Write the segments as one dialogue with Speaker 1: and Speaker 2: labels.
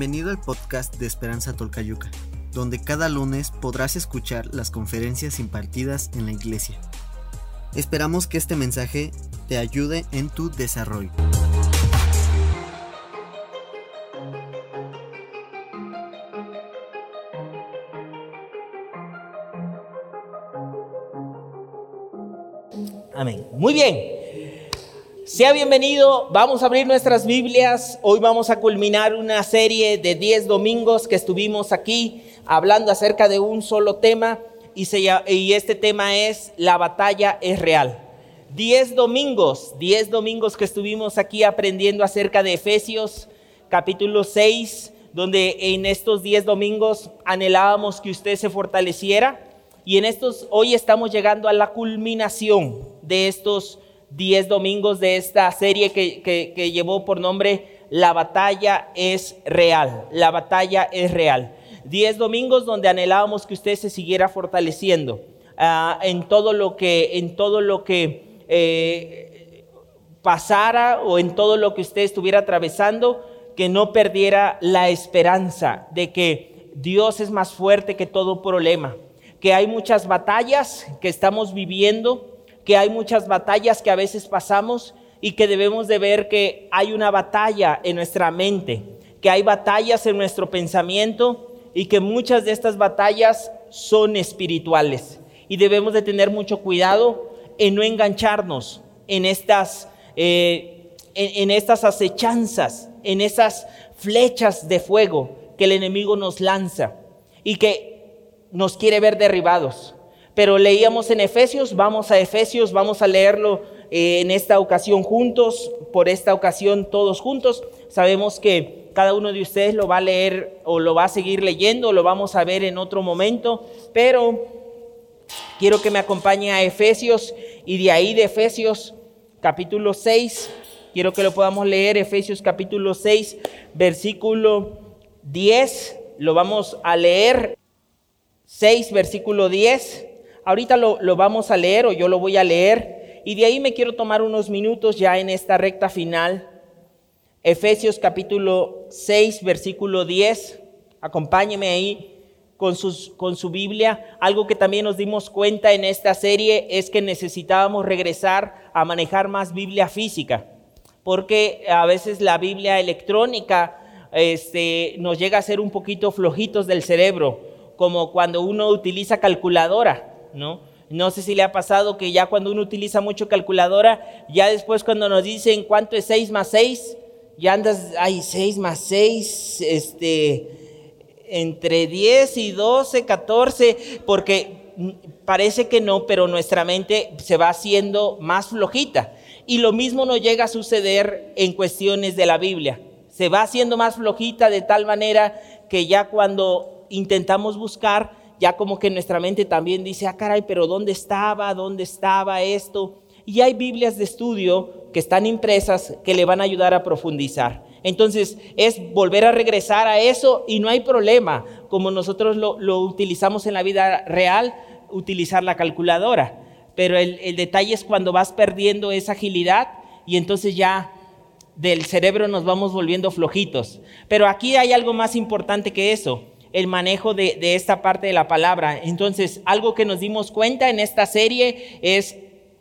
Speaker 1: Bienvenido al podcast de Esperanza Tolcayuca, donde cada lunes podrás escuchar las conferencias impartidas en la iglesia. Esperamos que este mensaje te ayude en tu desarrollo.
Speaker 2: Amén. Muy bien. Sea bienvenido, vamos a abrir nuestras Biblias. Hoy vamos a culminar una serie de 10 domingos que estuvimos aquí hablando acerca de un solo tema y, este tema es la batalla es real. 10 domingos, 10 domingos que estuvimos aquí aprendiendo acerca de Efesios capítulo 6, donde en estos 10 domingos anhelábamos que usted se fortaleciera y en estos hoy estamos llegando a la culminación de estos 10 domingos de esta serie que, llevó por nombre La batalla es real. La batalla es real. 10 domingos donde anhelábamos que usted se siguiera fortaleciendo ah, en todo lo que, en todo lo que eh, pasara o en todo lo que usted estuviera atravesando, que no perdiera la esperanza de que Dios es más fuerte que todo problema, que hay muchas batallas que estamos viviendo que hay muchas batallas que a veces pasamos y que debemos de ver que hay una batalla en nuestra mente, que hay batallas en nuestro pensamiento y que muchas de estas batallas son espirituales. Y debemos de tener mucho cuidado en no engancharnos en estas, eh, en estas acechanzas, en esas flechas de fuego que el enemigo nos lanza y que nos quiere ver derribados pero leíamos en Efesios, vamos a Efesios, vamos a leerlo eh, en esta ocasión juntos, por esta ocasión todos juntos. Sabemos que cada uno de ustedes lo va a leer o lo va a seguir leyendo, lo vamos a ver en otro momento, pero quiero que me acompañe a Efesios y de ahí de Efesios capítulo 6, quiero que lo podamos leer, Efesios capítulo 6, versículo 10, lo vamos a leer, 6, versículo 10. Ahorita lo, vamos a leer o yo lo voy a leer y de ahí me quiero tomar unos minutos ya en esta recta final. Efesios capítulo 6, versículo 10. Acompáñeme ahí con, con su Biblia. Algo que también nos dimos cuenta en esta serie es que necesitábamos regresar a manejar más Biblia física, porque a veces la Biblia electrónica este, nos llega a ser un poquito flojitos del cerebro, como cuando uno utiliza calculadora. ¿No? No sé si le ha pasado que ya cuando uno utiliza mucho calculadora, ya después cuando nos dicen cuánto es 6 más 6, ya andas, ay, 6 más 6, este, entre 10 y 12, 14, porque parece que no, pero nuestra mente se va haciendo más flojita. Y lo mismo nos llega a suceder en cuestiones de la Biblia. Se va haciendo más flojita de tal manera que ya cuando intentamos buscar, ya como que nuestra mente también dice, ah, caray, pero ¿dónde estaba? ¿Dónde estaba esto? Y hay Biblias de estudio que están impresas que le van a ayudar a profundizar. Entonces es volver a regresar a eso y no hay problema, como nosotros lo, utilizamos en la vida real, utilizar la calculadora. Pero el, el detalle es cuando vas perdiendo esa agilidad y entonces ya del cerebro nos vamos volviendo flojitos. Pero aquí hay algo más importante que eso el manejo de, esta parte de la palabra. Entonces, algo que nos dimos cuenta en esta serie es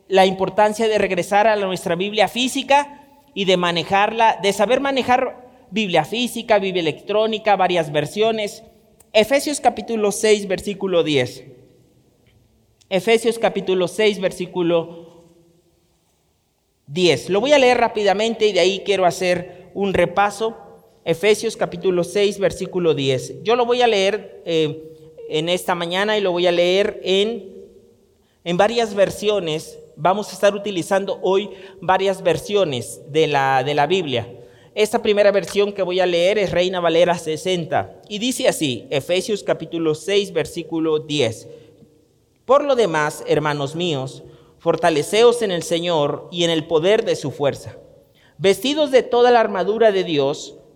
Speaker 2: la importancia de regresar a nuestra Biblia física y de manejarla, de saber manejar Biblia física, Biblia electrónica, varias versiones. Efesios capítulo 6, versículo 10. Efesios capítulo 6, versículo 10. Lo voy a leer rápidamente y de ahí quiero hacer un repaso. Efesios capítulo 6, versículo 10. Yo lo voy a leer eh, en esta mañana y lo voy a leer en, en varias versiones. Vamos a estar utilizando hoy varias versiones de la, de la Biblia. Esta primera versión que voy a leer es Reina Valera 60 y dice así, Efesios capítulo 6, versículo 10. Por lo demás, hermanos míos, fortaleceos en el Señor y en el poder de su fuerza, vestidos de toda la armadura de Dios,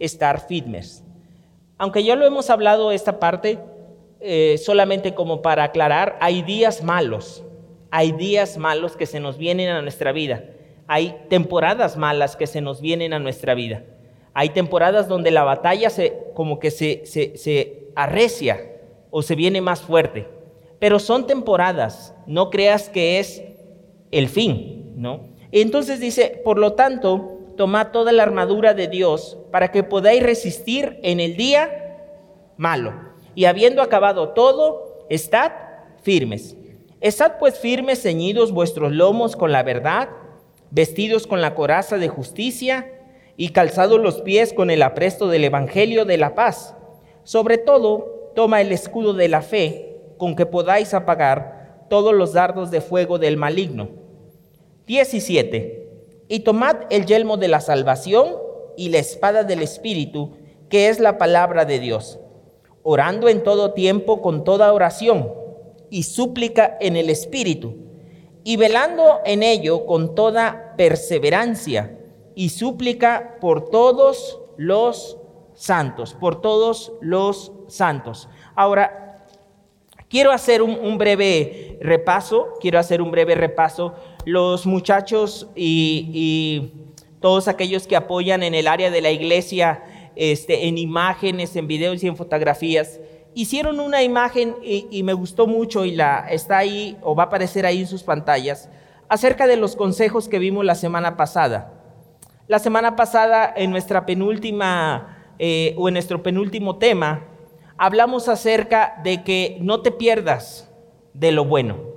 Speaker 2: estar firmes. Aunque ya lo hemos hablado esta parte, eh, solamente como para aclarar, hay días malos, hay días malos que se nos vienen a nuestra vida, hay temporadas malas que se nos vienen a nuestra vida, hay temporadas donde la batalla se, como que se, se, se arrecia o se viene más fuerte, pero son temporadas, no creas que es el fin, ¿no? Entonces dice, por lo tanto, tomad toda la armadura de Dios para que podáis resistir en el día malo y habiendo acabado todo, estad firmes. Estad pues firmes, ceñidos vuestros lomos con la verdad, vestidos con la coraza de justicia y calzados los pies con el apresto del Evangelio de la paz. Sobre todo, toma el escudo de la fe, con que podáis apagar todos los dardos de fuego del maligno. 17. Y tomad el yelmo de la salvación y la espada del Espíritu, que es la palabra de Dios orando en todo tiempo con toda oración y súplica en el Espíritu, y velando en ello con toda perseverancia y súplica por todos los santos, por todos los santos. Ahora, quiero hacer un, breve repaso, quiero hacer un breve repaso. Los muchachos y, todos aquellos que apoyan en el área de la iglesia, este, en imágenes, en videos y en fotografías. Hicieron una imagen y, me gustó mucho y la está ahí o va a aparecer ahí en sus pantallas acerca de los consejos que vimos la semana pasada. La semana pasada en nuestra penúltima eh, o en nuestro penúltimo tema hablamos acerca de que no te pierdas de lo bueno,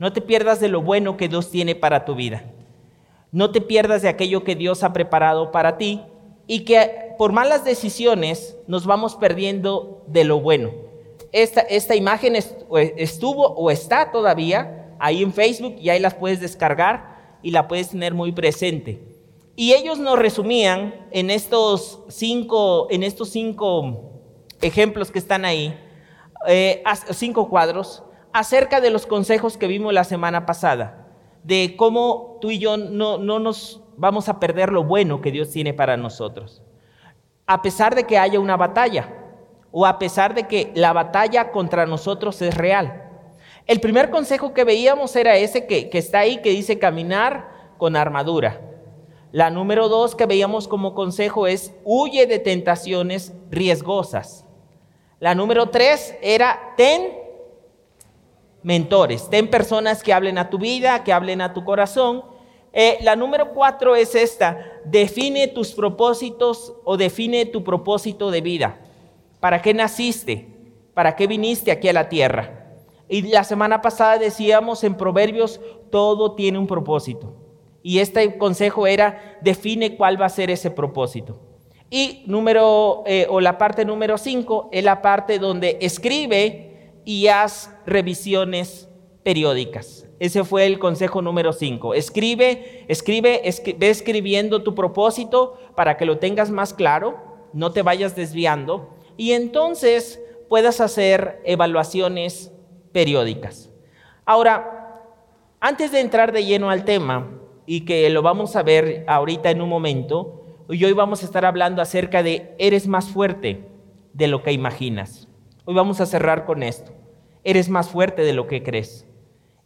Speaker 2: no te pierdas de lo bueno que Dios tiene para tu vida, no te pierdas de aquello que Dios ha preparado para ti y que por malas decisiones nos vamos perdiendo de lo bueno. Esta, esta imagen estuvo o está todavía ahí en Facebook y ahí las puedes descargar y la puedes tener muy presente. Y ellos nos resumían en estos cinco, en estos cinco ejemplos que están ahí, eh, cinco cuadros, acerca de los consejos que vimos la semana pasada, de cómo tú y yo no, no nos vamos a perder lo bueno que Dios tiene para nosotros. A pesar de que haya una batalla o a pesar de que la batalla contra nosotros es real. El primer consejo que veíamos era ese que, está ahí, que dice caminar con armadura. La número dos que veíamos como consejo es huye de tentaciones riesgosas. La número tres era ten mentores, ten personas que hablen a tu vida, que hablen a tu corazón eh, la número cuatro es esta, define tus propósitos o define tu propósito de vida. ¿Para qué naciste? ¿Para qué viniste aquí a la tierra? Y la semana pasada decíamos en Proverbios, todo tiene un propósito. Y este consejo era, define cuál va a ser ese propósito. Y número, eh, o la parte número cinco, es la parte donde escribe y haz revisiones periódicas. Ese fue el consejo número 5. Escribe, escribe, ve escribiendo tu propósito para que lo tengas más claro, no te vayas desviando y entonces puedas hacer evaluaciones periódicas. Ahora, antes de entrar de lleno al tema y que lo vamos a ver ahorita en un momento, hoy vamos a estar hablando acerca de eres más fuerte de lo que imaginas. Hoy vamos a cerrar con esto. Eres más fuerte de lo que crees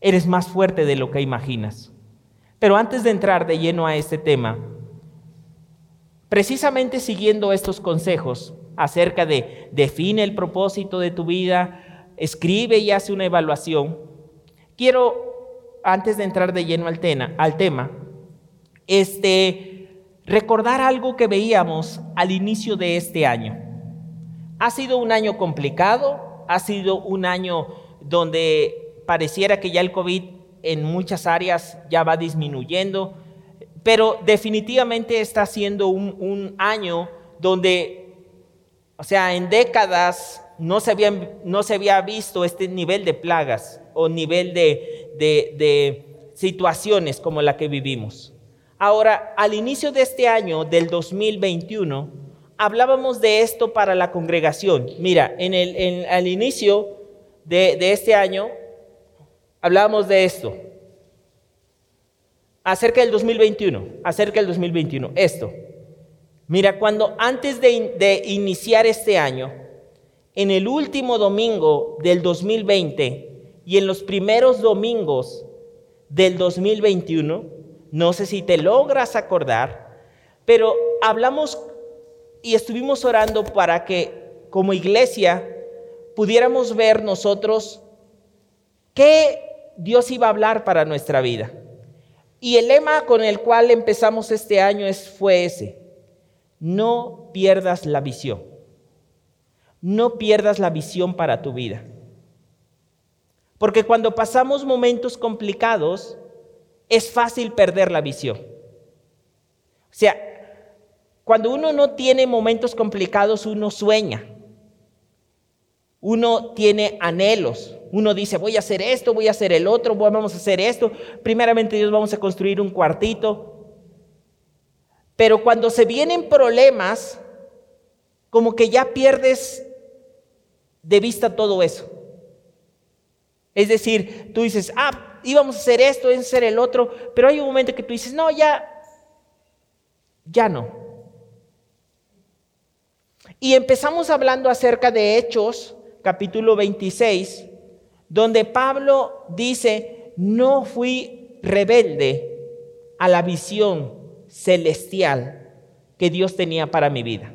Speaker 2: eres más fuerte de lo que imaginas. Pero antes de entrar de lleno a este tema, precisamente siguiendo estos consejos acerca de define el propósito de tu vida, escribe y hace una evaluación, quiero, antes de entrar de lleno al, al tema, este, recordar algo que veíamos al inicio de este año. Ha sido un año complicado, ha sido un año donde pareciera que ya el COVID en muchas áreas ya va disminuyendo, pero definitivamente está siendo un, año donde, o sea, en décadas no se, no se había visto este nivel de plagas o nivel de, de situaciones como la que vivimos. Ahora, al inicio de este año, del 2021, hablábamos de esto para la congregación. Mira, en el, al inicio de, este año hablábamos de esto. Acerca del 2021, acerca del 2021, esto. Mira, cuando antes de, de iniciar este año, en el último domingo del 2020 y en los primeros domingos del 2021, no sé si te logras acordar, pero hablamos y estuvimos orando para que como iglesia pudiéramos ver nosotros qué Dios iba a hablar para nuestra vida. Y el lema con el cual empezamos este año es, fue ese, no pierdas la visión. No pierdas la visión para tu vida. Porque cuando pasamos momentos complicados, es fácil perder la visión. O sea, cuando uno no tiene momentos complicados, uno sueña. Uno tiene anhelos. Uno dice, voy a hacer esto, voy a hacer el otro, vamos a hacer esto. Primeramente Dios vamos a construir un cuartito. Pero cuando se vienen problemas, como que ya pierdes de vista todo eso. Es decir, tú dices, ah, íbamos a hacer esto, íbamos a hacer el otro, pero hay un momento que tú dices, no, ya, ya no. Y empezamos hablando acerca de Hechos, capítulo 26, donde Pablo dice, no fui rebelde a la visión celestial que Dios tenía para mi vida.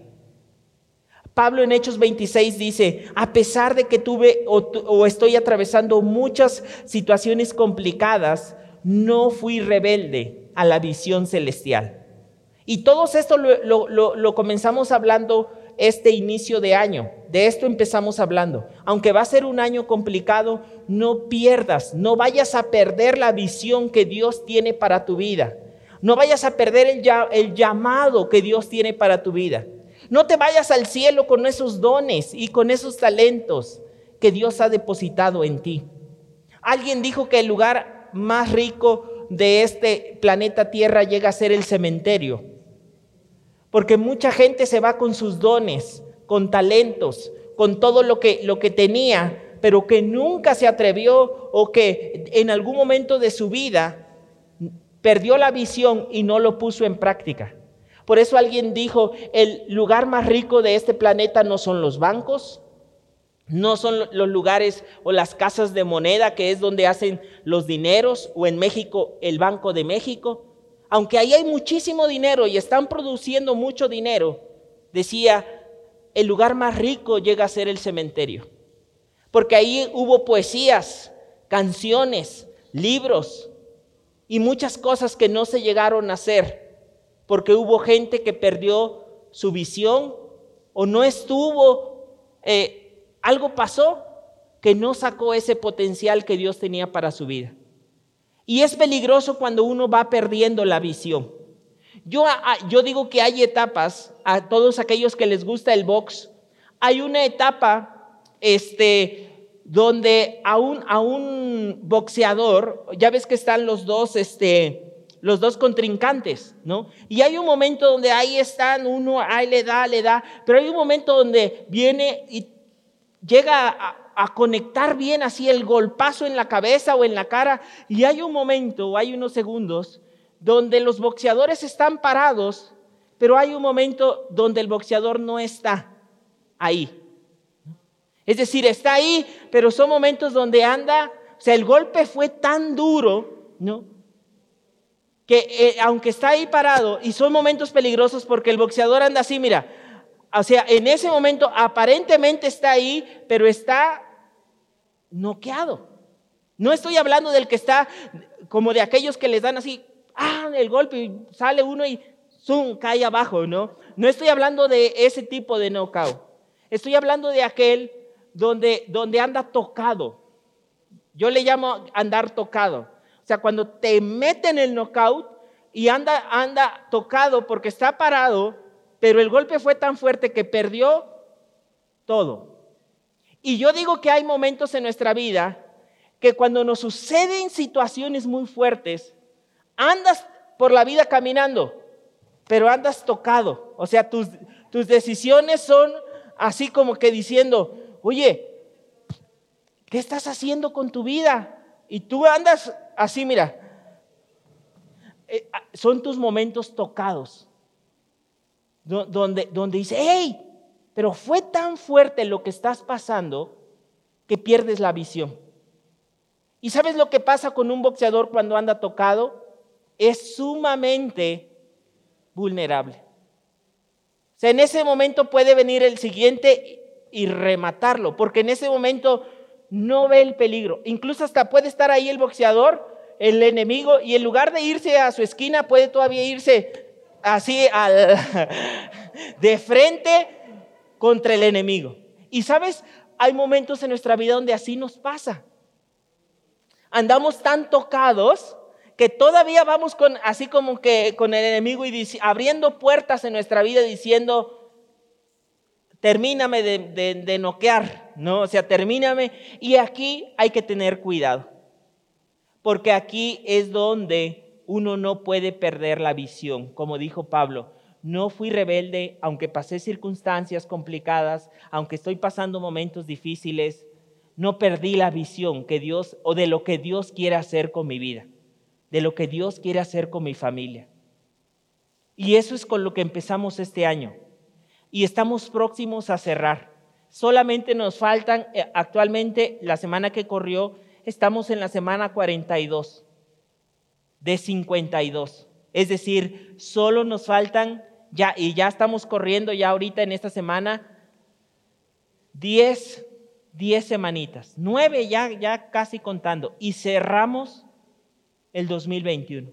Speaker 2: Pablo en Hechos 26 dice, a pesar de que tuve o, estoy atravesando muchas situaciones complicadas, no fui rebelde a la visión celestial. Y todo esto lo, lo comenzamos hablando este inicio de año. De esto empezamos hablando. Aunque va a ser un año complicado, no pierdas, no vayas a perder la visión que Dios tiene para tu vida. No vayas a perder el, llamado que Dios tiene para tu vida. No te vayas al cielo con esos dones y con esos talentos que Dios ha depositado en ti. Alguien dijo que el lugar más rico de este planeta Tierra llega a ser el cementerio. Porque mucha gente se va con sus dones, con talentos, con todo lo que, lo que tenía, pero que nunca se atrevió o que en algún momento de su vida perdió la visión y no lo puso en práctica. Por eso alguien dijo, el lugar más rico de este planeta no son los bancos, no son los lugares o las casas de moneda que es donde hacen los dineros, o en México el Banco de México. Aunque ahí hay muchísimo dinero y están produciendo mucho dinero, decía, el lugar más rico llega a ser el cementerio. Porque ahí hubo poesías, canciones, libros y muchas cosas que no se llegaron a hacer porque hubo gente que perdió su visión o no estuvo, eh, algo pasó que no sacó ese potencial que Dios tenía para su vida. Y es peligroso cuando uno va perdiendo la visión. Yo, yo digo que hay etapas, a todos aquellos que les gusta el box, hay una etapa este, donde a un, a un boxeador, ya ves que están los dos, este, los dos contrincantes, ¿no? Y hay un momento donde ahí están, uno ahí le da, le da, pero hay un momento donde viene y llega a, conectar bien así el golpazo en la cabeza o en la cara, y hay un momento, hay unos segundos, donde los boxeadores están parados, pero hay un momento donde el boxeador no está ahí. Es decir, está ahí, pero son momentos donde anda, o sea, el golpe fue tan duro, ¿no? que eh, aunque está ahí parado y son momentos peligrosos porque el boxeador anda así, mira, o sea, en ese momento aparentemente está ahí, pero está noqueado. No estoy hablando del que está como de aquellos que les dan así, ah, el golpe y sale uno y zoom, cae abajo, ¿no? No estoy hablando de ese tipo de knockout. Estoy hablando de aquel donde, donde anda tocado. Yo le llamo andar tocado sea, cuando te meten el knockout y anda, anda tocado porque está parado, pero el golpe fue tan fuerte que perdió todo. Y yo digo que hay momentos en nuestra vida que cuando nos suceden situaciones muy fuertes, andas por la vida caminando, pero andas tocado. O sea, tus, Tus decisiones son así como que diciendo, oye, ¿qué estás haciendo con tu vida? Y tú andas así, mira, eh, ah, son tus momentos tocados, donde, donde dice, hey, pero fue tan fuerte lo que estás pasando que pierdes la visión. ¿Y sabes lo que pasa con un boxeador cuando anda tocado? Es sumamente vulnerable. En ese momento puede venir el siguiente y rematarlo, porque en ese momento no ve el peligro. Incluso hasta puede estar ahí el boxeador, el enemigo, y en lugar de irse a su esquina, puede todavía irse así al, de frente contra el enemigo. Y sabes, hay momentos en nuestra vida donde así nos pasa. Andamos tan tocados que todavía vamos con así como que con el enemigo y abriendo puertas en nuestra vida diciendo termíname de, de, de noquear, ¿no? O sea, termíname. Y aquí hay que tener cuidado, porque aquí es donde uno no puede perder la visión, como dijo Pablo. No fui rebelde, aunque pasé circunstancias complicadas, aunque estoy pasando momentos difíciles, no perdí la visión que Dios o de lo que Dios quiere hacer con mi vida, de lo que Dios quiere hacer con mi familia. Y eso es con lo que empezamos este año y estamos próximos a cerrar. Solamente nos faltan, eh, actualmente, la semana que corrió, estamos en la semana 42 de 52. Es decir, solo nos faltan, ya, y ya estamos corriendo ya ahorita en esta semana, 10, 10 semanitas, 9 ya, ya casi contando, y cerramos el 2021.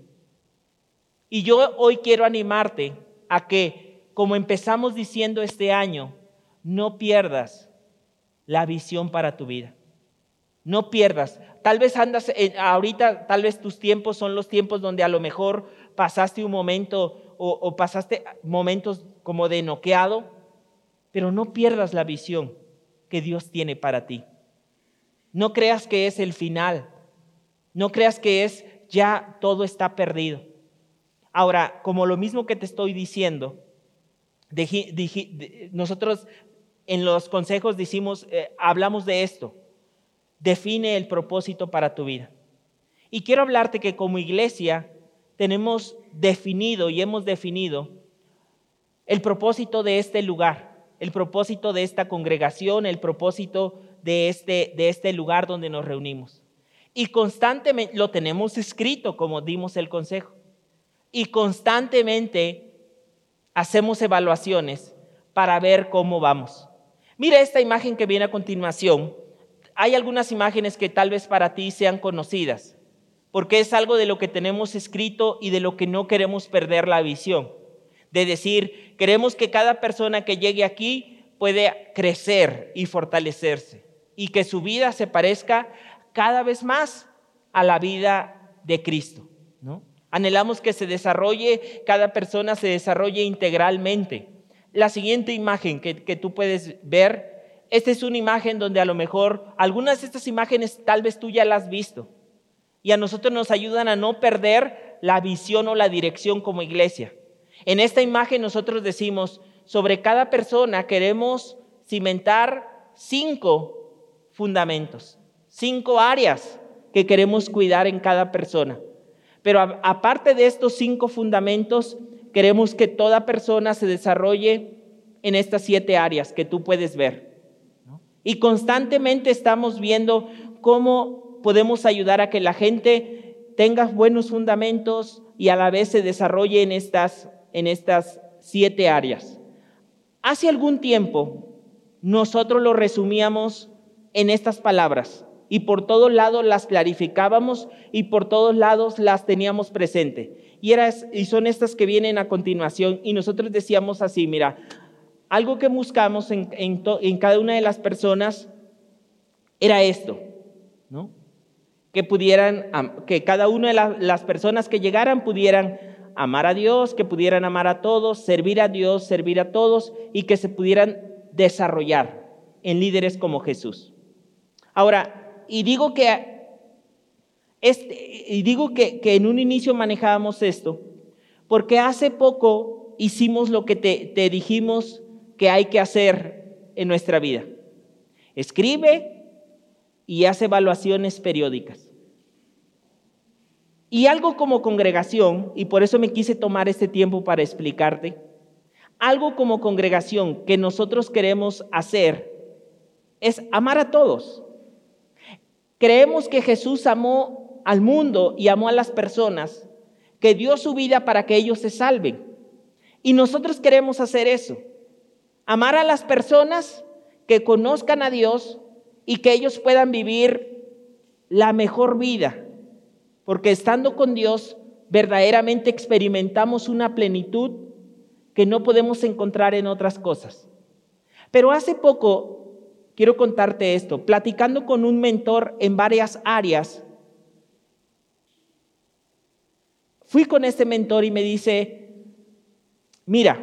Speaker 2: Y yo hoy quiero animarte a que como empezamos diciendo este año, no pierdas la visión para tu vida. No pierdas. Tal vez andas, ahorita, tal vez tus tiempos son los tiempos donde a lo mejor pasaste un momento o, pasaste momentos como de noqueado, pero no pierdas la visión que Dios tiene para ti. No creas que es el final. No creas que es ya todo está perdido. Ahora, como lo mismo que te estoy diciendo, nosotros en los consejos decimos, eh, hablamos de esto. Define el propósito para tu vida. Y quiero hablarte que como iglesia tenemos definido y hemos definido el propósito de este lugar, el propósito de esta congregación, el propósito de este, de este lugar donde nos reunimos. Y constantemente lo tenemos escrito como dimos el consejo. Y constantemente hacemos evaluaciones para ver cómo vamos. Mira esta imagen que viene a continuación. Hay algunas imágenes que tal vez para ti sean conocidas, porque es algo de lo que tenemos escrito y de lo que no queremos perder la visión. De decir, queremos que cada persona que llegue aquí puede crecer y fortalecerse y que su vida se parezca cada vez más a la vida de Cristo, ¿no? Anhelamos que se desarrolle, cada persona se desarrolle integralmente. La siguiente imagen que, tú puedes ver, esta es una imagen donde a lo mejor algunas de estas imágenes tal vez tú ya las has visto y a nosotros nos ayudan a no perder la visión o la dirección como iglesia. En esta imagen nosotros decimos, sobre cada persona queremos cimentar cinco fundamentos, cinco áreas que queremos cuidar en cada persona. Pero aparte de estos cinco fundamentos, queremos que toda persona se desarrolle en estas siete áreas que tú puedes ver. Y constantemente estamos viendo cómo podemos ayudar a que la gente tenga buenos fundamentos y a la vez se desarrolle en estas, en estas siete áreas. Hace algún tiempo nosotros lo resumíamos en estas palabras y por todos lados las clarificábamos y por todos lados las teníamos presente. Y, y son estas que vienen a continuación y nosotros decíamos así, mira, algo que buscamos en, en, cada una de las personas era esto, ¿no? Que pudieran, que cada una de las personas que llegaran pudieran amar a Dios, que pudieran amar a todos, servir a Dios, servir a todos y que se pudieran desarrollar en líderes como Jesús. Ahora, y digo que, este, y digo que, que, en un inicio manejábamos esto, porque hace poco hicimos lo que te, te dijimos que hay que hacer en nuestra vida. Escribe y hace evaluaciones periódicas. Y algo como congregación, y por eso me quise tomar este tiempo para explicarte, algo como congregación que nosotros queremos hacer es amar a todos. Creemos que Jesús amó al mundo y amó a las personas, que dio su vida para que ellos se salven. Y nosotros queremos hacer eso. Amar a las personas que conozcan a Dios y que ellos puedan vivir la mejor vida. Porque estando con Dios, verdaderamente experimentamos una plenitud que no podemos encontrar en otras cosas. Pero hace poco, quiero contarte esto, platicando con un mentor en varias áreas, fui con este mentor y me dice, mira,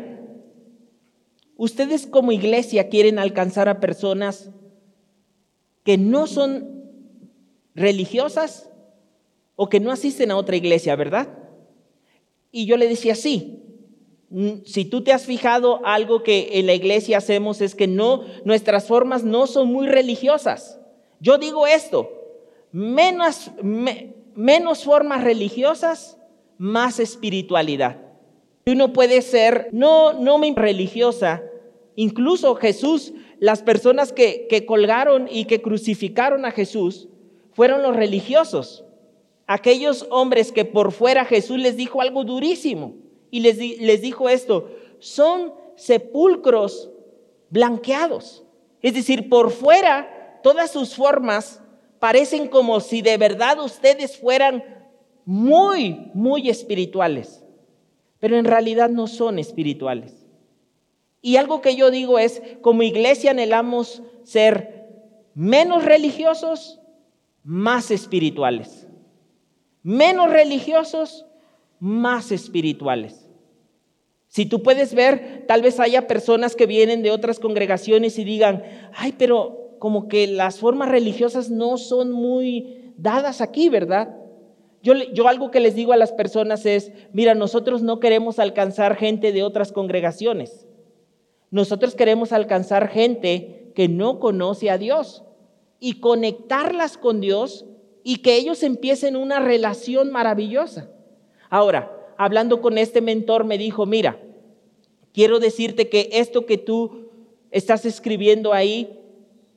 Speaker 2: ustedes como iglesia quieren alcanzar a personas que no son religiosas o que no asisten a otra iglesia, ¿verdad? Y yo le decía, sí, Mm, si tú te has fijado, algo que en la iglesia hacemos es que no, nuestras formas no son muy religiosas. Yo digo esto, menos, menos formas religiosas, más espiritualidad. Uno puede ser no, no religiosa, incluso Jesús, las personas que, que colgaron y que crucificaron a Jesús fueron los religiosos. Aquellos hombres que por fuera Jesús les dijo algo durísimo y les, dijo esto, son sepulcros blanqueados. Es decir, por fuera todas sus formas parecen como si de verdad ustedes fueran muy, muy espirituales, pero en realidad no son espirituales. Y algo que yo digo es, como iglesia anhelamos ser menos religiosos, más espirituales. Menos religiosos, más espirituales. Si tú puedes ver, tal vez haya personas que vienen de otras congregaciones y digan, ay, pero como que las formas religiosas no son muy dadas aquí, ¿verdad? Yo, yo algo que les digo a las personas es, mira, nosotros no queremos alcanzar gente de otras congregaciones. Nosotros queremos alcanzar gente que no conoce a Dios y conectarlas con Dios y que ellos empiecen una relación maravillosa. Ahora, hablando con este mentor, me dijo, mira, quiero decirte que esto que tú estás escribiendo ahí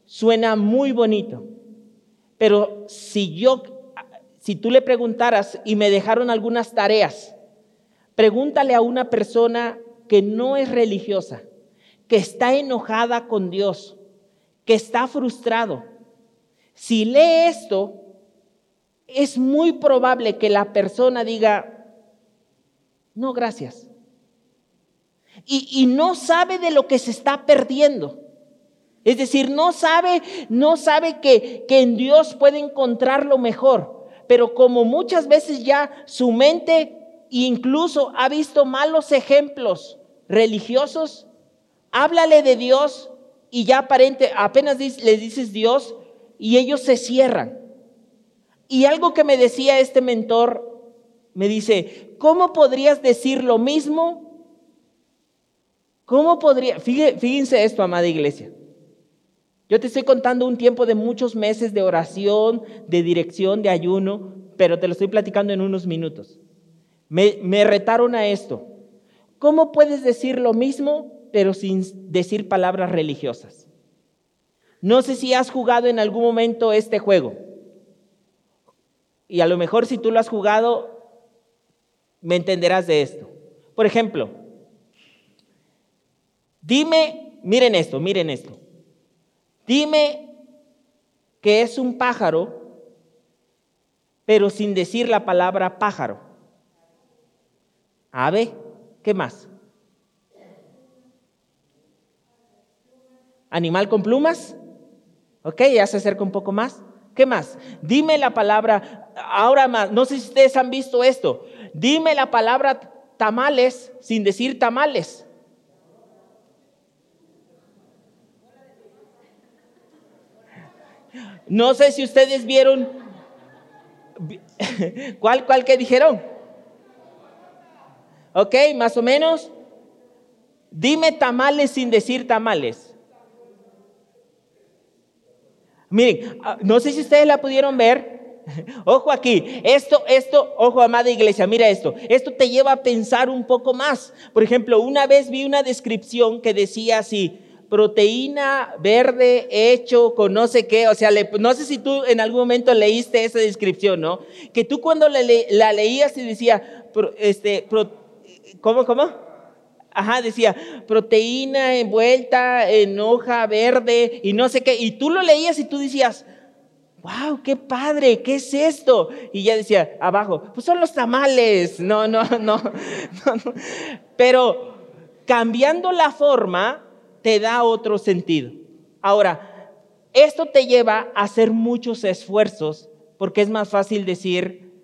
Speaker 2: suena muy bonito, pero si yo, si tú le preguntaras y me dejaron algunas tareas, pregúntale a una persona que no es religiosa, que está enojada con Dios, que está frustrado. Si lee esto, es muy probable que la persona diga, no, gracias. Y, no sabe de lo que se está perdiendo. Es decir, no sabe, no sabe que, que en Dios puede encontrar lo mejor. Pero como muchas veces ya su mente incluso ha visto malos ejemplos religiosos, háblale de Dios y ya aparente, apenas le dices Dios y ellos se cierran. Y algo que me decía este mentor me dice, ¿cómo podrías decir lo mismo? ¿Cómo podría? Fíjense esto, amada iglesia. Yo te estoy contando un tiempo de muchos meses de oración, de dirección, de ayuno, pero te lo estoy platicando en unos minutos. Me, me retaron a esto. ¿Cómo puedes decir lo mismo, pero sin decir palabras religiosas? No sé si has jugado en algún momento este juego. Y a lo mejor si tú lo has jugado, me entenderás de esto. Por ejemplo, dime, miren esto, miren esto. Dime que es un pájaro, pero sin decir la palabra pájaro. Ave, ¿qué más? ¿Animal con plumas? Ok, ya se acerca un poco más. ¿Qué más? Dime la palabra, ahora más, no sé si ustedes han visto esto. Dime la palabra tamales sin decir tamales. No sé si ustedes vieron. ¿Cuál, cuál que dijeron? Ok, más o menos. Dime tamales sin decir tamales. Miren, ah, no sé si ustedes la pudieron ver. Ojo aquí, esto, esto, ojo amada iglesia, mira esto, esto te lleva a pensar un poco más. Por ejemplo, una vez vi una descripción que decía así, proteína verde hecho con no sé qué, o sea, no sé si tú en algún momento leíste esa descripción, ¿no? Que tú cuando la leías y decía, este, ¿cómo, cómo? Ajá, decía, proteína envuelta en hoja verde y no sé qué. Y tú lo leías y tú decías, wow, qué padre, ¿qué es esto? Y ya decía, abajo, pues son los tamales. No, no, no, no, no. Pero cambiando la forma te da otro sentido. Ahora, esto te lleva a hacer muchos esfuerzos porque es más fácil decir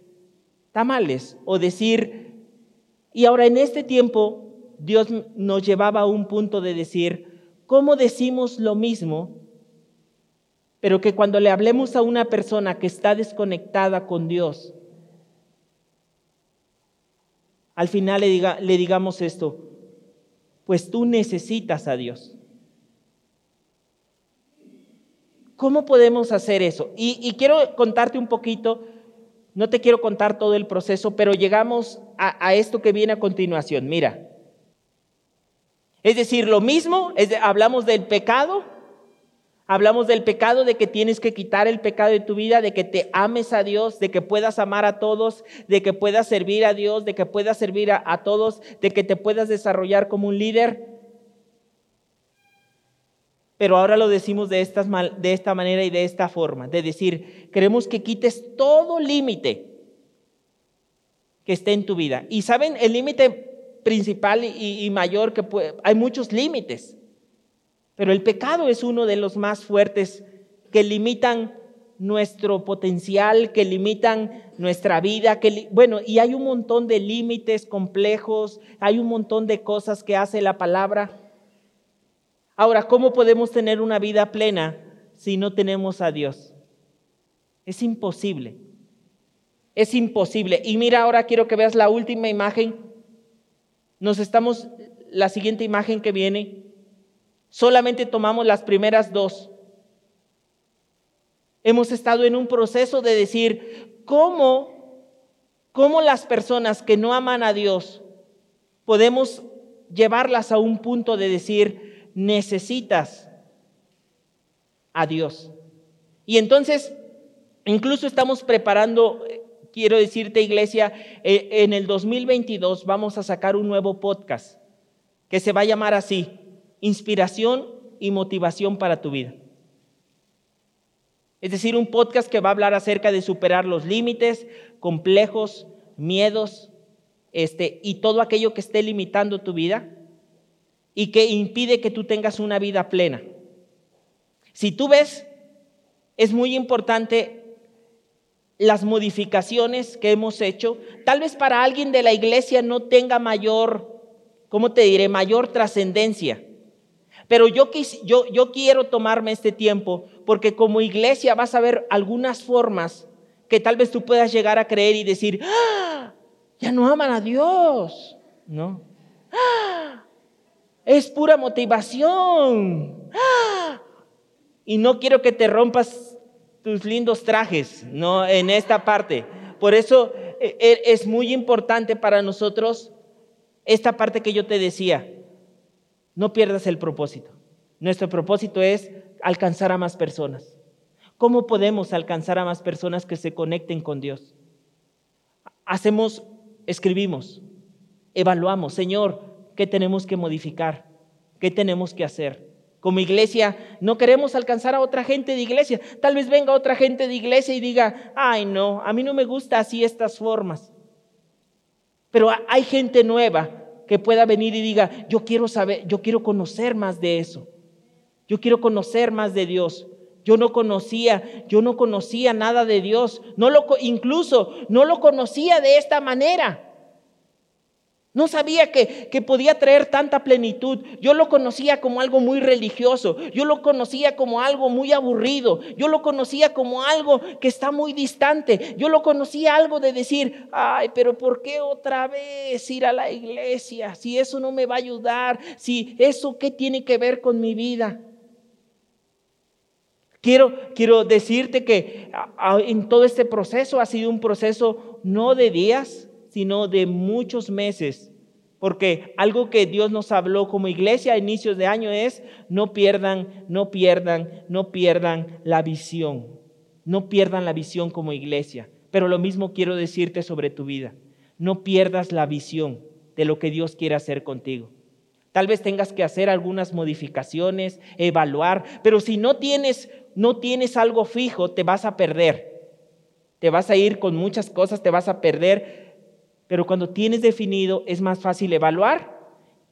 Speaker 2: tamales o decir, y ahora en este tiempo Dios nos llevaba a un punto de decir, ¿cómo decimos lo mismo? Pero que cuando le hablemos a una persona que está desconectada con Dios, al final le, diga, le digamos esto, pues tú necesitas a Dios. ¿Cómo podemos hacer eso? Y, quiero contarte un poquito, no te quiero contar todo el proceso, pero llegamos a, a esto que viene a continuación. Mira, es decir, lo mismo, hablamos del pecado, hablamos del pecado, de que tienes que quitar el pecado de tu vida, de que te ames a Dios, de que puedas amar a todos, de que puedas servir a Dios, de que puedas servir a, todos, de que te puedas desarrollar como un líder. Pero ahora lo decimos de, de esta manera y de esta forma, de decir, queremos que quites todo límite que esté en tu vida. Y saben, el límite principal y, mayor que puede, hay muchos límites, pero el pecado es uno de los más fuertes que limitan nuestro potencial, que limitan nuestra vida, que bueno, y hay un montón de límites complejos, hay un montón de cosas que hace la palabra. Ahora, ¿cómo podemos tener una vida plena si no tenemos a Dios? Es imposible. Es imposible. Y mira, ahora quiero que veas la última imagen nos estamos, la siguiente imagen que viene, solamente tomamos las primeras dos. Hemos estado en un proceso de decir, ¿cómo, cómo las personas que no aman a Dios podemos llevarlas a un punto de decir, necesitas a Dios? Y entonces, incluso estamos preparando quiero decirte, iglesia, eh, en el 2022 vamos a sacar un nuevo podcast que se va a llamar así, Inspiración y Motivación para tu vida. Es decir, un podcast que va a hablar acerca de superar los límites, complejos, miedos, este, y todo aquello que esté limitando tu vida y que impide que tú tengas una vida plena. Si tú ves, es muy importante las modificaciones que hemos hecho. Tal vez para alguien de la iglesia no tenga mayor, ¿cómo te diré?, mayor trascendencia. Pero yo, yo, yo quiero tomarme este tiempo porque como iglesia vas a ver algunas formas que tal vez tú puedas llegar a creer y decir, ¡Ah! ya no aman a Dios. No. ¡Ah! Es pura motivación. ¡Ah! Y no quiero que te rompas tus lindos trajes, ¿no? En esta parte. Por eso e, e, es muy importante para nosotros esta parte que yo te decía. No pierdas el propósito. Nuestro propósito es alcanzar a más personas. ¿Cómo podemos alcanzar a más personas que se conecten con Dios? Hacemos, escribimos, evaluamos, Señor, ¿qué tenemos que modificar? ¿Qué tenemos que hacer? Como iglesia no queremos alcanzar a otra gente de iglesia. Tal vez venga otra gente de iglesia y diga, ay no, a mí no me gusta así estas formas. Pero hay gente nueva que pueda venir y diga, yo quiero saber, yo quiero conocer más de eso. Yo quiero conocer más de Dios. Yo no conocía, yo no conocía nada de Dios. No lo incluso no lo conocía de esta manera. No sabía que, que, podía traer tanta plenitud. Yo lo conocía como algo muy religioso. Yo lo conocía como algo muy aburrido. Yo lo conocía como algo que está muy distante. Yo lo conocía algo de decir, ay, pero ¿por qué otra vez ir a la iglesia? Si eso no me va a ayudar. Si eso qué tiene que ver con mi vida. Quiero, quiero decirte que en todo este proceso ha sido un proceso no de días, sino de muchos meses. Porque algo que Dios nos habló como iglesia a inicios de año es, no pierdan, no pierdan, no pierdan la visión. No pierdan la visión como iglesia. Pero lo mismo quiero decirte sobre tu vida. No pierdas la visión de lo que Dios quiere hacer contigo. Tal vez tengas que hacer algunas modificaciones, evaluar, pero si no tienes, no tienes algo fijo, te vas a perder. Te vas a ir con muchas cosas, te vas a perder pero cuando tienes definido es más fácil evaluar,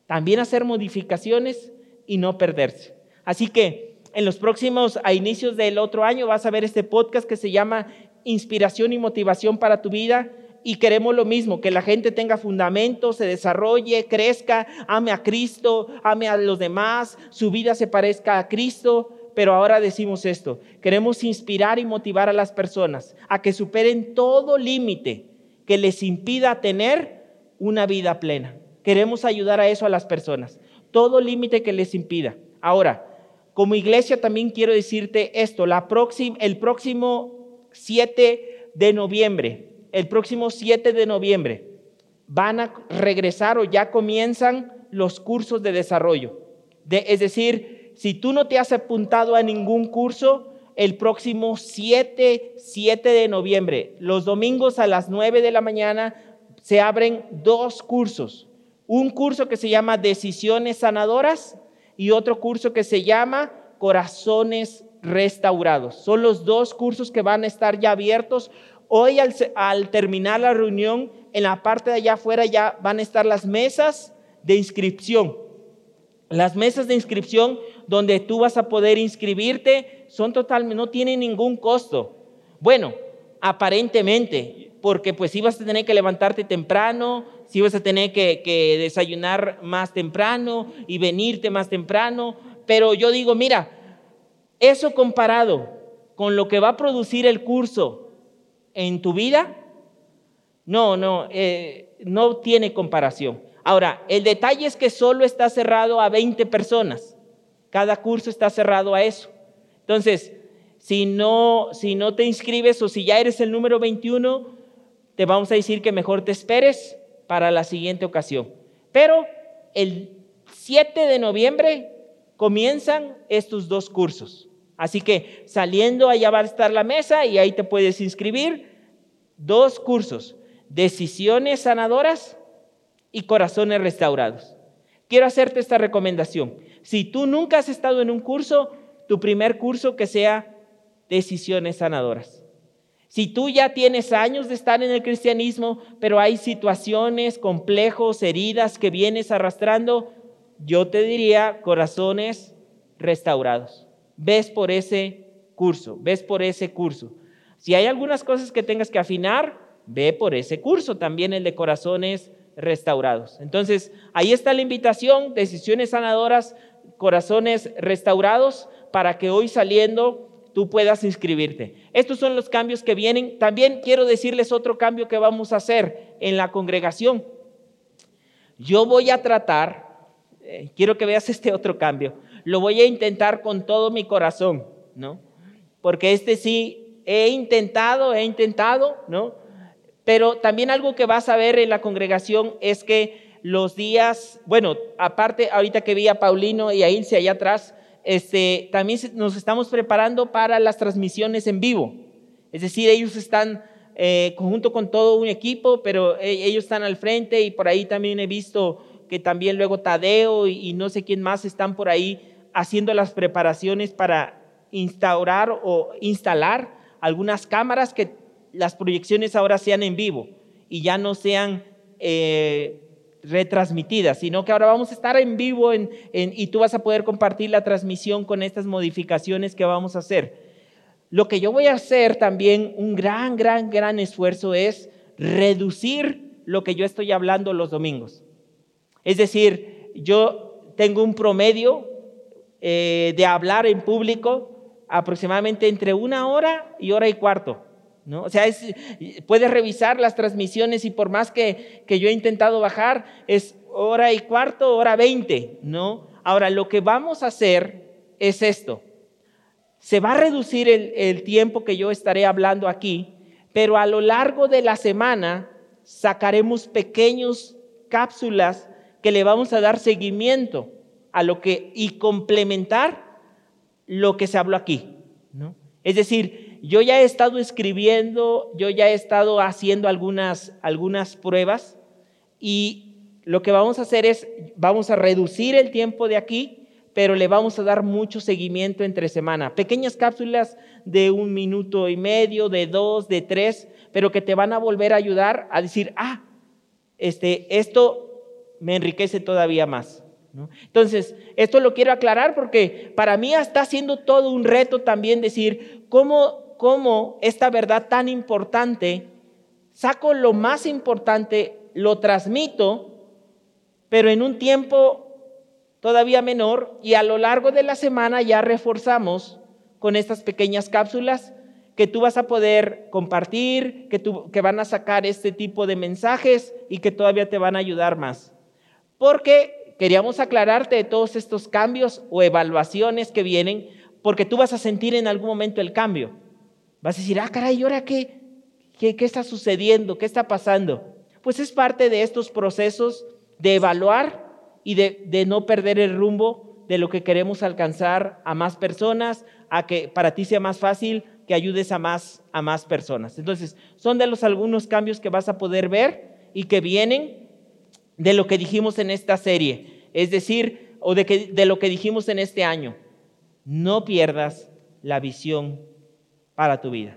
Speaker 2: también hacer modificaciones y no perderse. Así que en los próximos, a inicios del otro año, vas a ver este podcast que se llama Inspiración y Motivación para tu vida. Y queremos lo mismo, que la gente tenga fundamento, se desarrolle, crezca, ame a Cristo, ame a los demás, su vida se parezca a Cristo. Pero ahora decimos esto, queremos inspirar y motivar a las personas a que superen todo límite que les impida tener una vida plena. Queremos ayudar a eso a las personas. Todo límite que les impida. Ahora, como iglesia también quiero decirte esto, la el próximo 7 de noviembre, el próximo 7 de noviembre, van a regresar o ya comienzan los cursos de desarrollo. De, es decir, si tú no te has apuntado a ningún curso, el próximo 7, 7 de noviembre. Los domingos a las 9 de la mañana se abren dos cursos. Un curso que se llama Decisiones Sanadoras y otro curso que se llama Corazones Restaurados. Son los dos cursos que van a estar ya abiertos. Hoy al, terminar la reunión, en la parte de allá afuera ya van a estar las mesas de inscripción. Las mesas de inscripción donde tú vas a poder inscribirte son totalmente, no tienen ningún costo. Bueno, aparentemente, porque pues si vas a tener que levantarte temprano, si vas a tener que, que desayunar más temprano y venirte más temprano, pero yo digo, mira, eso comparado con lo que va a producir el curso en tu vida, no, no, eh, no tiene comparación. Ahora, el detalle es que solo está cerrado a 20 personas. Cada curso está cerrado a eso. Entonces, si no, si no te inscribes o si ya eres el número 21, te vamos a decir que mejor te esperes para la siguiente ocasión. Pero el 7 de noviembre comienzan estos dos cursos. Así que saliendo allá va a estar la mesa y ahí te puedes inscribir. Dos cursos, decisiones sanadoras y corazones restaurados. Quiero hacerte esta recomendación. Si tú nunca has estado en un curso, tu primer curso que sea decisiones sanadoras. Si tú ya tienes años de estar en el cristianismo, pero hay situaciones, complejos, heridas que vienes arrastrando, yo te diría corazones restaurados. Ves por ese curso, ves por ese curso. Si hay algunas cosas que tengas que afinar, ve por ese curso, también el de corazones restaurados. Entonces, ahí está la invitación, decisiones sanadoras, corazones restaurados para que hoy saliendo tú puedas inscribirte. Estos son los cambios que vienen. También quiero decirles otro cambio que vamos a hacer en la congregación. Yo voy a tratar, eh, quiero que veas este otro cambio, lo voy a intentar con todo mi corazón, ¿no? Porque este sí, he intentado, he intentado, ¿no? Pero también algo que vas a ver en la congregación es que los días, bueno, aparte ahorita que vi a Paulino y a Ilse allá atrás, este, también nos estamos preparando para las transmisiones en vivo. Es decir, ellos están eh, junto con todo un equipo, pero e, ellos están al frente y por ahí también he visto que también luego Tadeo y, no sé quién más están por ahí haciendo las preparaciones para instaurar o instalar algunas cámaras que las proyecciones ahora sean en vivo y ya no sean eh, retransmitidas, sino que ahora vamos a estar en vivo y tú vas a poder compartir la transmisión con estas modificaciones que vamos a hacer. Lo que yo voy a hacer también, un gran, gran, gran esfuerzo es reducir lo que yo estoy hablando los domingos. Es decir, yo tengo un promedio eh, de hablar en público aproximadamente entre una hora y hora y cuarto. ¿No? O sea, puedes revisar las transmisiones y por más que, que yo he intentado bajar, es hora y cuarto, hora veinte. ¿no? Ahora, lo que vamos a hacer es esto. Se va a reducir el, el tiempo que yo estaré hablando aquí, pero a lo largo de la semana sacaremos pequeños cápsulas que le vamos a dar seguimiento a lo que y complementar lo que se habló aquí, ¿no? Es decir, yo ya he estado escribiendo, yo ya he estado haciendo algunas algunas pruebas y lo que vamos a hacer es vamos a reducir el tiempo de aquí, pero le vamos a dar mucho seguimiento entre semana. Pequeñas cápsulas de un minuto y medio, de dos, de tres, pero que te van a volver a ayudar a decir, ah, este, esto me enriquece todavía más. Entonces, esto lo quiero aclarar porque para mí está siendo todo un reto también decir cómo, cómo esta verdad tan importante, saco lo más importante, lo transmito, pero en un tiempo todavía menor y a lo largo de la semana ya reforzamos con estas pequeñas cápsulas que tú vas a poder compartir, que, tú, que van a sacar este tipo de mensajes y que todavía te van a ayudar más porque queríamos aclararte de todos estos cambios o evaluaciones que vienen, porque tú vas a sentir en algún momento el cambio. Vas a decir, ah, caray, ¿y ahora qué? ¿Qué, qué está sucediendo? ¿Qué está pasando? Pues es parte de estos procesos de evaluar y de, de no perder el rumbo de lo que queremos alcanzar a más personas, a que para ti sea más fácil que ayudes a más, a más personas. Entonces, son de los algunos cambios que vas a poder ver y que vienen de lo que dijimos en esta serie, es decir, o de, que, de lo que dijimos en este año. No pierdas la visión para tu vida.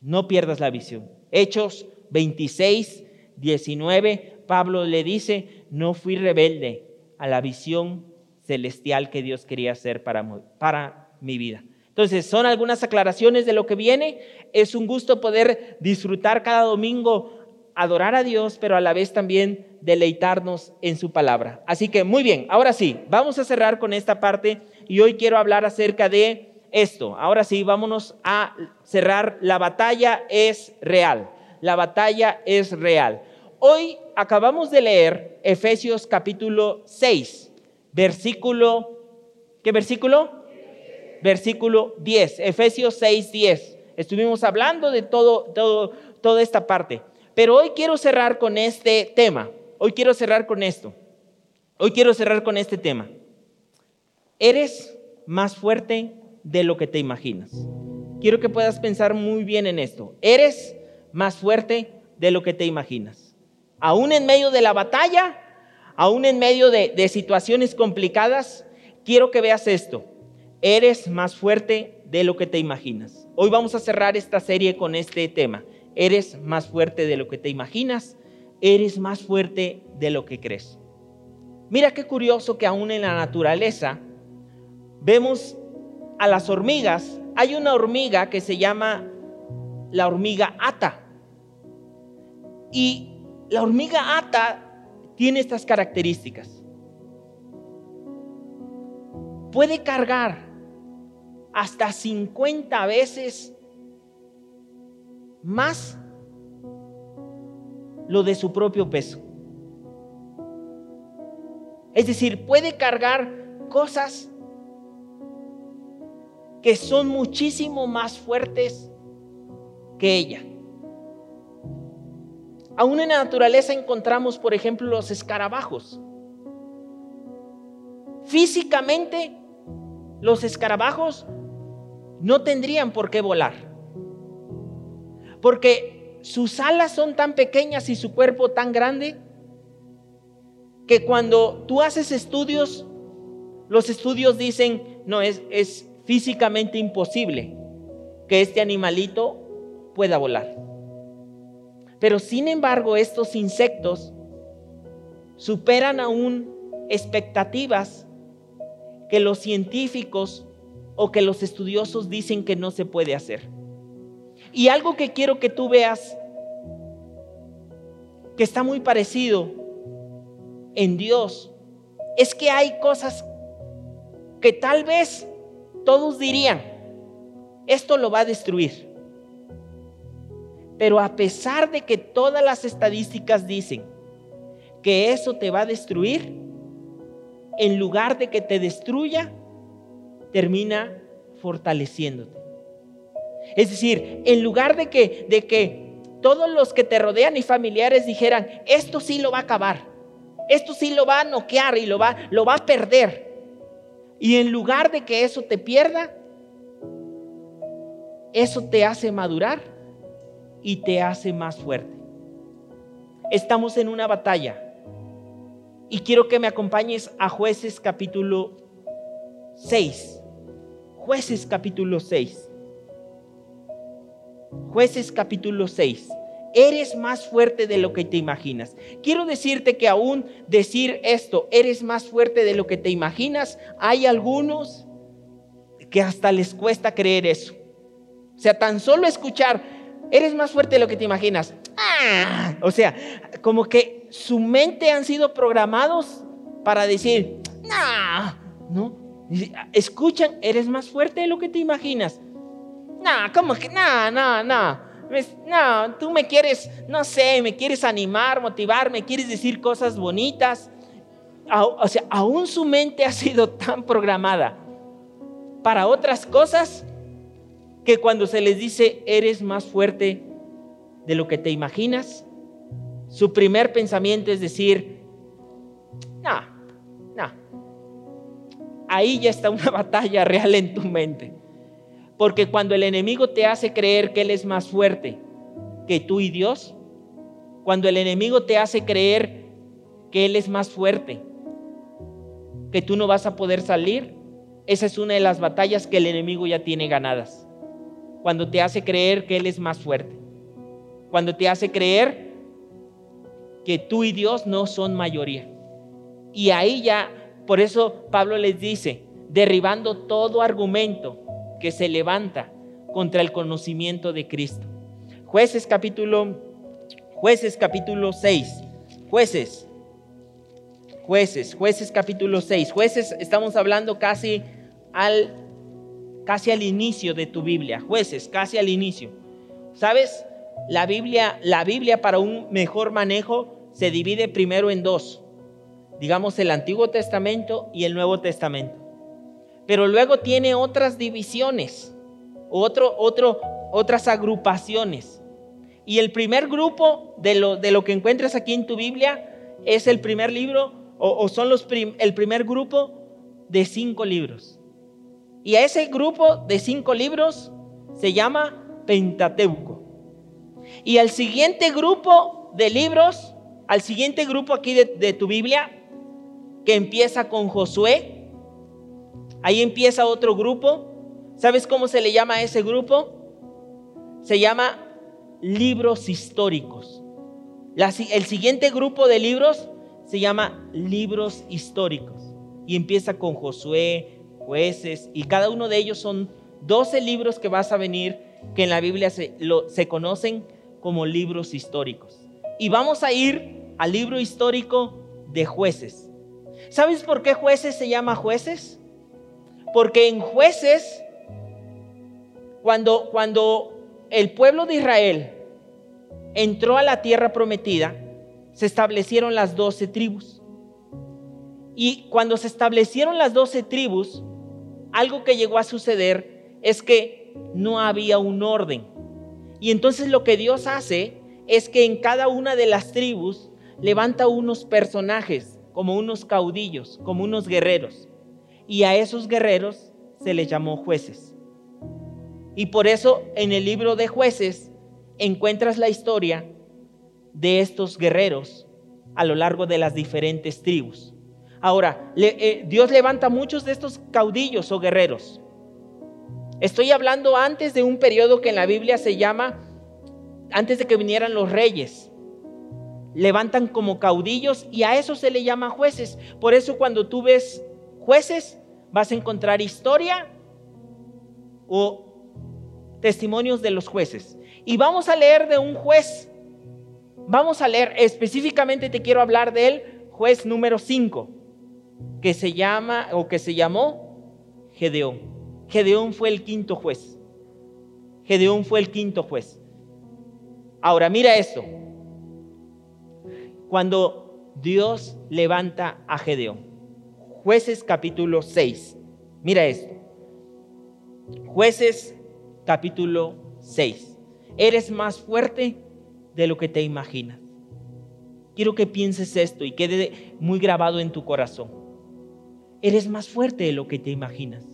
Speaker 2: No pierdas la visión. Hechos 26, 19, Pablo le dice, no fui rebelde a la visión celestial que Dios quería hacer para, para mi vida. Entonces, son algunas aclaraciones de lo que viene. Es un gusto poder disfrutar cada domingo adorar a Dios, pero a la vez también deleitarnos en su palabra. Así que muy bien, ahora sí, vamos a cerrar con esta parte y hoy quiero hablar acerca de esto. Ahora sí, vámonos a cerrar. La batalla es real. La batalla es real. Hoy acabamos de leer Efesios capítulo 6, versículo, ¿qué versículo? Versículo 10, Efesios 6, 10. Estuvimos hablando de todo, todo, toda esta parte. Pero hoy quiero cerrar con este tema. Hoy quiero cerrar con esto. Hoy quiero cerrar con este tema. Eres más fuerte de lo que te imaginas. Quiero que puedas pensar muy bien en esto. Eres más fuerte de lo que te imaginas. Aún en medio de la batalla, aún en medio de, de situaciones complicadas, quiero que veas esto. Eres más fuerte de lo que te imaginas. Hoy vamos a cerrar esta serie con este tema. Eres más fuerte de lo que te imaginas, eres más fuerte de lo que crees. Mira qué curioso que aún en la naturaleza vemos a las hormigas. Hay una hormiga que se llama la hormiga ata. Y la hormiga ata tiene estas características. Puede cargar hasta 50 veces más lo de su propio peso. Es decir, puede cargar cosas que son muchísimo más fuertes que ella. Aún en la naturaleza encontramos, por ejemplo, los escarabajos. Físicamente, los escarabajos no tendrían por qué volar porque sus alas son tan pequeñas y su cuerpo tan grande que cuando tú haces estudios, los estudios dicen, no, es, es físicamente imposible que este animalito pueda volar. Pero sin embargo, estos insectos superan aún expectativas que los científicos o que los estudiosos dicen que no se puede hacer. Y algo que quiero que tú veas, que está muy parecido en Dios es que hay cosas que tal vez todos dirían, esto lo va a destruir. Pero a pesar de que todas las estadísticas dicen que eso te va a destruir, en lugar de que te destruya, termina fortaleciéndote. Es decir, en lugar de que, de que todos los que te rodean y familiares dijeran, esto sí lo va a acabar, esto sí lo va a noquear y lo va, lo va a perder. Y en lugar de que eso te pierda, eso te hace madurar y te hace más fuerte. Estamos en una batalla y quiero que me acompañes a jueces capítulo 6. Jueces capítulo 6. Jueces capítulo 6. Eres más fuerte de lo que te imaginas. Quiero decirte que aún decir esto, eres más fuerte de lo que te imaginas, hay algunos que hasta les cuesta creer eso. O sea, tan solo escuchar, eres más fuerte de lo que te imaginas. ¡Ah! O sea, como que su mente han sido programados para decir, no, no. Escuchan, eres más fuerte de lo que te imaginas. No, ¿cómo que? No, no, no. No, tú me quieres, no sé, me quieres animar, motivar, me quieres decir cosas bonitas. O sea, aún su mente ha sido tan programada para otras cosas que cuando se les dice eres más fuerte de lo que te imaginas, su primer pensamiento es decir, no, no. Ahí ya está una batalla real en tu mente. Porque cuando el enemigo te hace creer que Él es más fuerte que tú y Dios, cuando el enemigo te hace creer que Él es más fuerte, que tú no vas a poder salir, esa es una de las batallas que el enemigo ya tiene ganadas. Cuando te hace creer que Él es más fuerte. Cuando te hace creer que tú y Dios no son mayoría. Y ahí ya, por eso Pablo les dice, derribando todo argumento que se levanta contra el conocimiento de Cristo. Jueces capítulo Jueces capítulo 6. Jueces. Jueces, jueces capítulo 6. Jueces estamos hablando casi al casi al inicio de tu Biblia. Jueces, casi al inicio. ¿Sabes? La Biblia, la Biblia para un mejor manejo se divide primero en dos. Digamos el Antiguo Testamento y el Nuevo Testamento pero luego tiene otras divisiones, otro, otro, otras agrupaciones. Y el primer grupo de lo, de lo que encuentras aquí en tu Biblia es el primer libro, o, son los el primer grupo de cinco libros. Y a ese grupo de cinco libros se llama Pentateuco. Y al siguiente grupo de libros, al siguiente grupo aquí de, de tu Biblia, que empieza con Josué, Ahí empieza otro grupo. ¿Sabes cómo se le llama a ese grupo? Se llama libros históricos. el siguiente grupo de libros se llama libros históricos. Y empieza con Josué, jueces, y cada uno de ellos son 12 libros que vas a venir, que en la Biblia se, se conocen como libros históricos. Y vamos a ir al libro histórico de jueces. ¿Sabes por qué jueces se llama jueces? Porque en jueces, cuando, cuando el pueblo de Israel entró a la tierra prometida, se establecieron las doce tribus. Y cuando se establecieron las doce tribus, algo que llegó a suceder es que no había un orden. Y entonces lo que Dios hace es que en cada una de las tribus levanta unos personajes, como unos caudillos, como unos guerreros y a esos guerreros se les llamó jueces. Y por eso en el libro de jueces encuentras la historia de estos guerreros a lo largo de las diferentes tribus. Ahora, eh, Dios levanta muchos de estos caudillos o guerreros. Estoy hablando antes de un periodo que en la Biblia se llama, antes de que vinieran los reyes. Levantan como caudillos y a eso se le llama jueces. Por eso cuando tú ves jueces, vas a encontrar historia o testimonios de los jueces. Y vamos a leer de un juez. Vamos a leer, específicamente te quiero hablar del juez número 5, que se llama o que se llamó Gedeón. Gedeón fue el quinto juez. Gedeón fue el quinto juez. Ahora mira esto. Cuando Dios levanta a Gedeón, jueces capítulo 6, mira esto. Jueces capítulo 6. Eres más fuerte de lo que te imaginas. Quiero que pienses esto y quede muy grabado en tu corazón. Eres más fuerte de lo que te imaginas.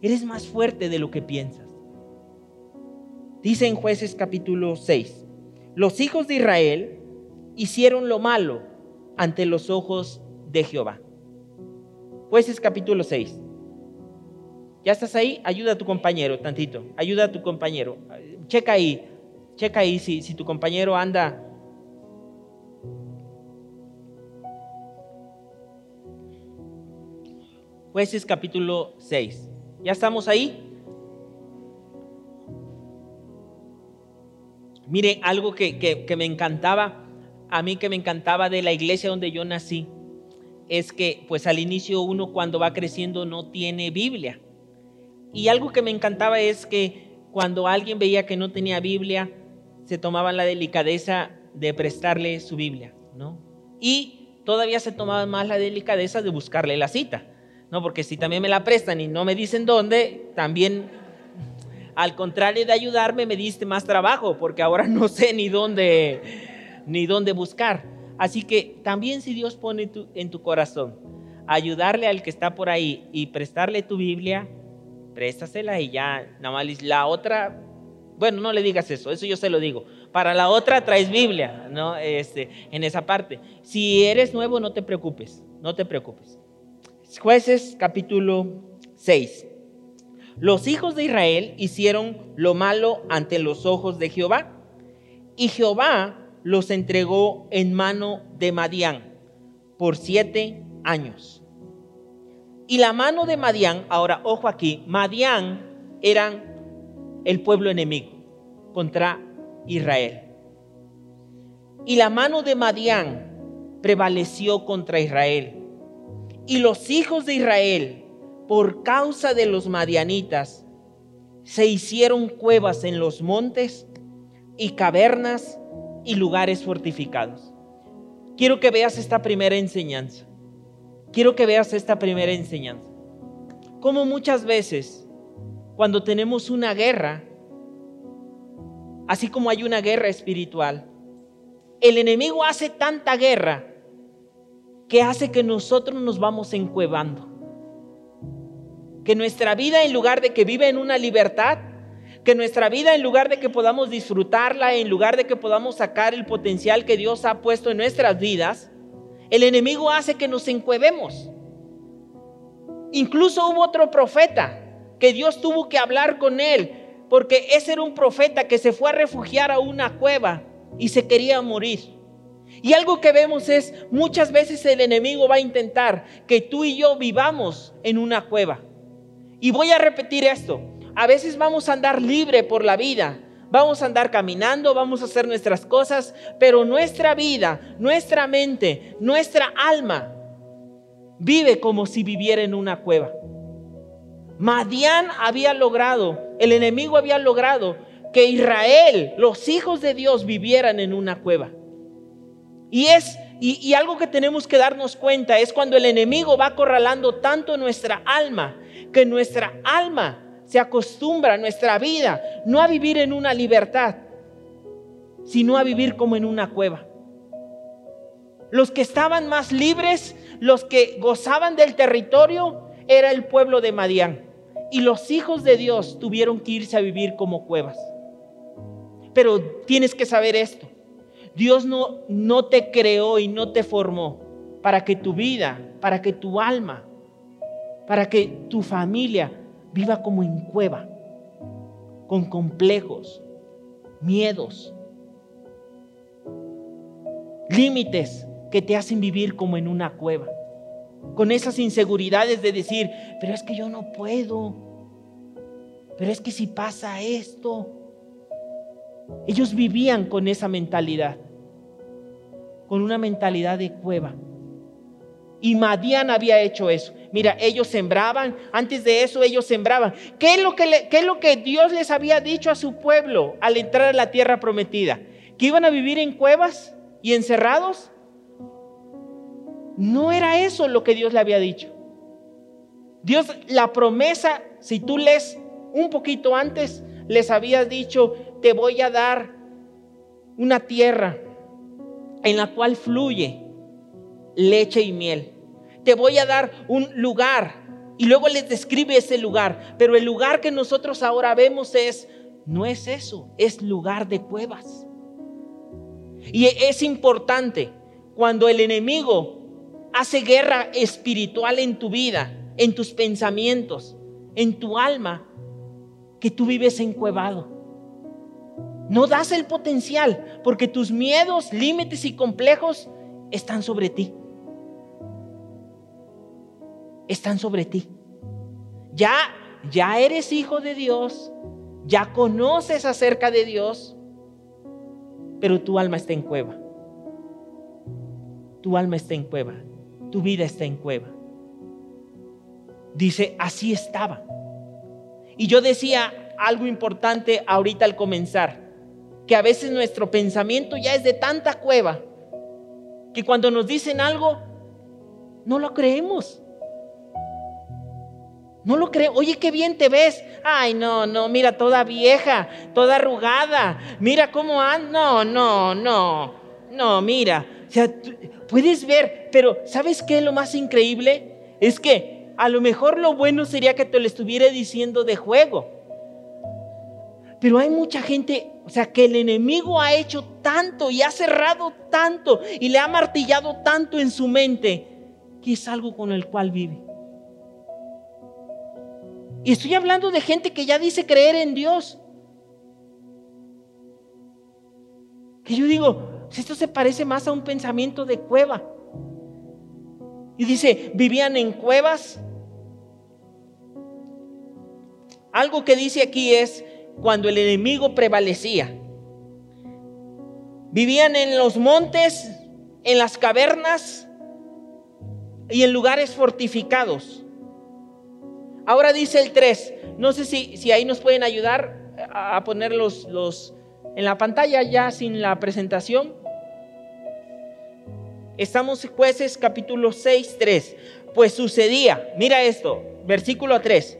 Speaker 2: Eres más fuerte de lo que piensas. Dice en jueces capítulo 6, los hijos de Israel hicieron lo malo ante los ojos de Jehová. Jueces capítulo 6. ¿Ya estás ahí? Ayuda a tu compañero tantito. Ayuda a tu compañero. Checa ahí. Checa ahí si, si tu compañero anda. Jueces capítulo 6. ¿Ya estamos ahí? Miren, algo que, que, que, me encantaba, a mí que me encantaba de la iglesia donde yo nací, es que pues al inicio uno cuando va creciendo no tiene Biblia. Y algo que me encantaba es que cuando alguien veía que no tenía Biblia, se tomaban la delicadeza de prestarle su Biblia, ¿no? Y todavía se tomaban más la delicadeza de buscarle la cita, ¿no? Porque si también me la prestan y no me dicen dónde, también, al contrario de ayudarme, me diste más trabajo, porque ahora no sé ni dónde, ni dónde buscar. Así que también si Dios pone en tu corazón ayudarle al que está por ahí y prestarle tu Biblia, préstasela y ya, nada más la otra, bueno, no le digas eso, eso yo se lo digo. Para la otra traes Biblia, ¿no? Este, en esa parte. Si eres nuevo, no te preocupes, no te preocupes. Jueces capítulo 6. Los hijos de Israel hicieron lo malo ante los ojos de Jehová y Jehová los entregó en mano de Madián por siete años. Y la mano de Madián, ahora ojo aquí, Madián eran el pueblo enemigo contra Israel. Y la mano de Madián prevaleció contra Israel. Y los hijos de Israel, por causa de los madianitas, se hicieron cuevas en los montes y cavernas y lugares fortificados. Quiero que veas esta primera enseñanza quiero que veas esta primera enseñanza. Como muchas veces, cuando tenemos una guerra, así como hay una guerra espiritual, el enemigo hace tanta guerra que hace que nosotros nos vamos encuevando. Que nuestra vida, en lugar de que vive en una libertad, que nuestra vida, en lugar de que podamos disfrutarla, en lugar de que podamos sacar el potencial que Dios ha puesto en nuestras vidas, el enemigo hace que nos encuevemos. Incluso hubo otro profeta que Dios tuvo que hablar con él, porque ese era un profeta que se fue a refugiar a una cueva y se quería morir. Y algo que vemos es, muchas veces el enemigo va a intentar que tú y yo vivamos en una cueva. Y voy a repetir esto, a veces vamos a andar libre por la vida, Vamos a andar caminando, vamos a hacer nuestras cosas, pero nuestra vida, nuestra mente, nuestra alma vive como si viviera en una cueva. Madián había logrado, el enemigo había logrado que Israel, los hijos de Dios, vivieran en una cueva. Y es y, algo que tenemos que darnos cuenta es cuando el enemigo va acorralando tanto nuestra alma, que nuestra alma se acostumbra nuestra vida no a vivir en una libertad, sino a vivir como en una cueva. Los que estaban más libres, los que gozaban del territorio, era el pueblo de Madián. Y los hijos de Dios tuvieron que irse a vivir como cuevas. Pero tienes que saber esto. Dios no, no te creó y no te formó para que tu vida, para que tu alma, para que tu familia viva como en cueva, con complejos, miedos, límites que te hacen vivir como en una cueva, con esas inseguridades de decir, pero es que yo no puedo, pero es que si pasa esto, ellos vivían con esa mentalidad. con una mentalidad de cueva. Y Madián había hecho eso. Mira, ellos sembraban, antes de eso ellos sembraban. ¿Qué es, lo que ¿Qué es lo que Dios les había dicho a su pueblo al entrar a la tierra prometida? ¿Que iban a vivir en cuevas y encerrados? No era eso lo que Dios le había dicho. Dios, la promesa, si tú lees un poquito antes, les había dicho, te voy a dar una tierra en la cual fluye leche y miel. Te voy a dar un lugar. Y luego les describe ese lugar. Pero el lugar que nosotros ahora vemos es, no es eso, es lugar de cuevas. Y es importante cuando el enemigo hace guerra espiritual en tu vida, en tus pensamientos, en tu alma, que tú vives encuevado. No das el potencial porque tus miedos, límites y complejos están sobre ti. Están sobre ti. Ya ya eres hijo de Dios, ya conoces acerca de Dios, pero tu alma está en cueva. Tu alma está en cueva. Tu vida está en cueva. Dice, así estaba. Y yo decía algo importante ahorita al comenzar, que a veces nuestro pensamiento ya es de tanta cueva, que cuando nos dicen algo, no lo creemos. No lo creo. Oye, qué bien te ves. Ay, no, no, mira, toda vieja, toda arrugada. Mira cómo anda. No, no, no. No, mira. O sea, puedes ver, pero ¿sabes qué es lo más increíble? Es que a lo mejor lo bueno sería que te lo estuviera diciendo de juego. Pero hay mucha gente, o sea, que el enemigo ha hecho tanto y ha cerrado tanto y le ha martillado tanto en su mente que es algo con el cual vive. Y estoy hablando de gente que ya dice creer en Dios. Que yo digo, esto se parece más a un pensamiento de cueva. Y dice, vivían en cuevas. Algo que dice aquí es cuando el enemigo prevalecía. Vivían en los montes, en las cavernas y en lugares fortificados. Ahora dice el 3. No sé si, si ahí nos pueden ayudar a, poner los, en la pantalla ya sin la presentación. Estamos en jueces capítulo 6, 3. Pues sucedía, mira esto, versículo 3.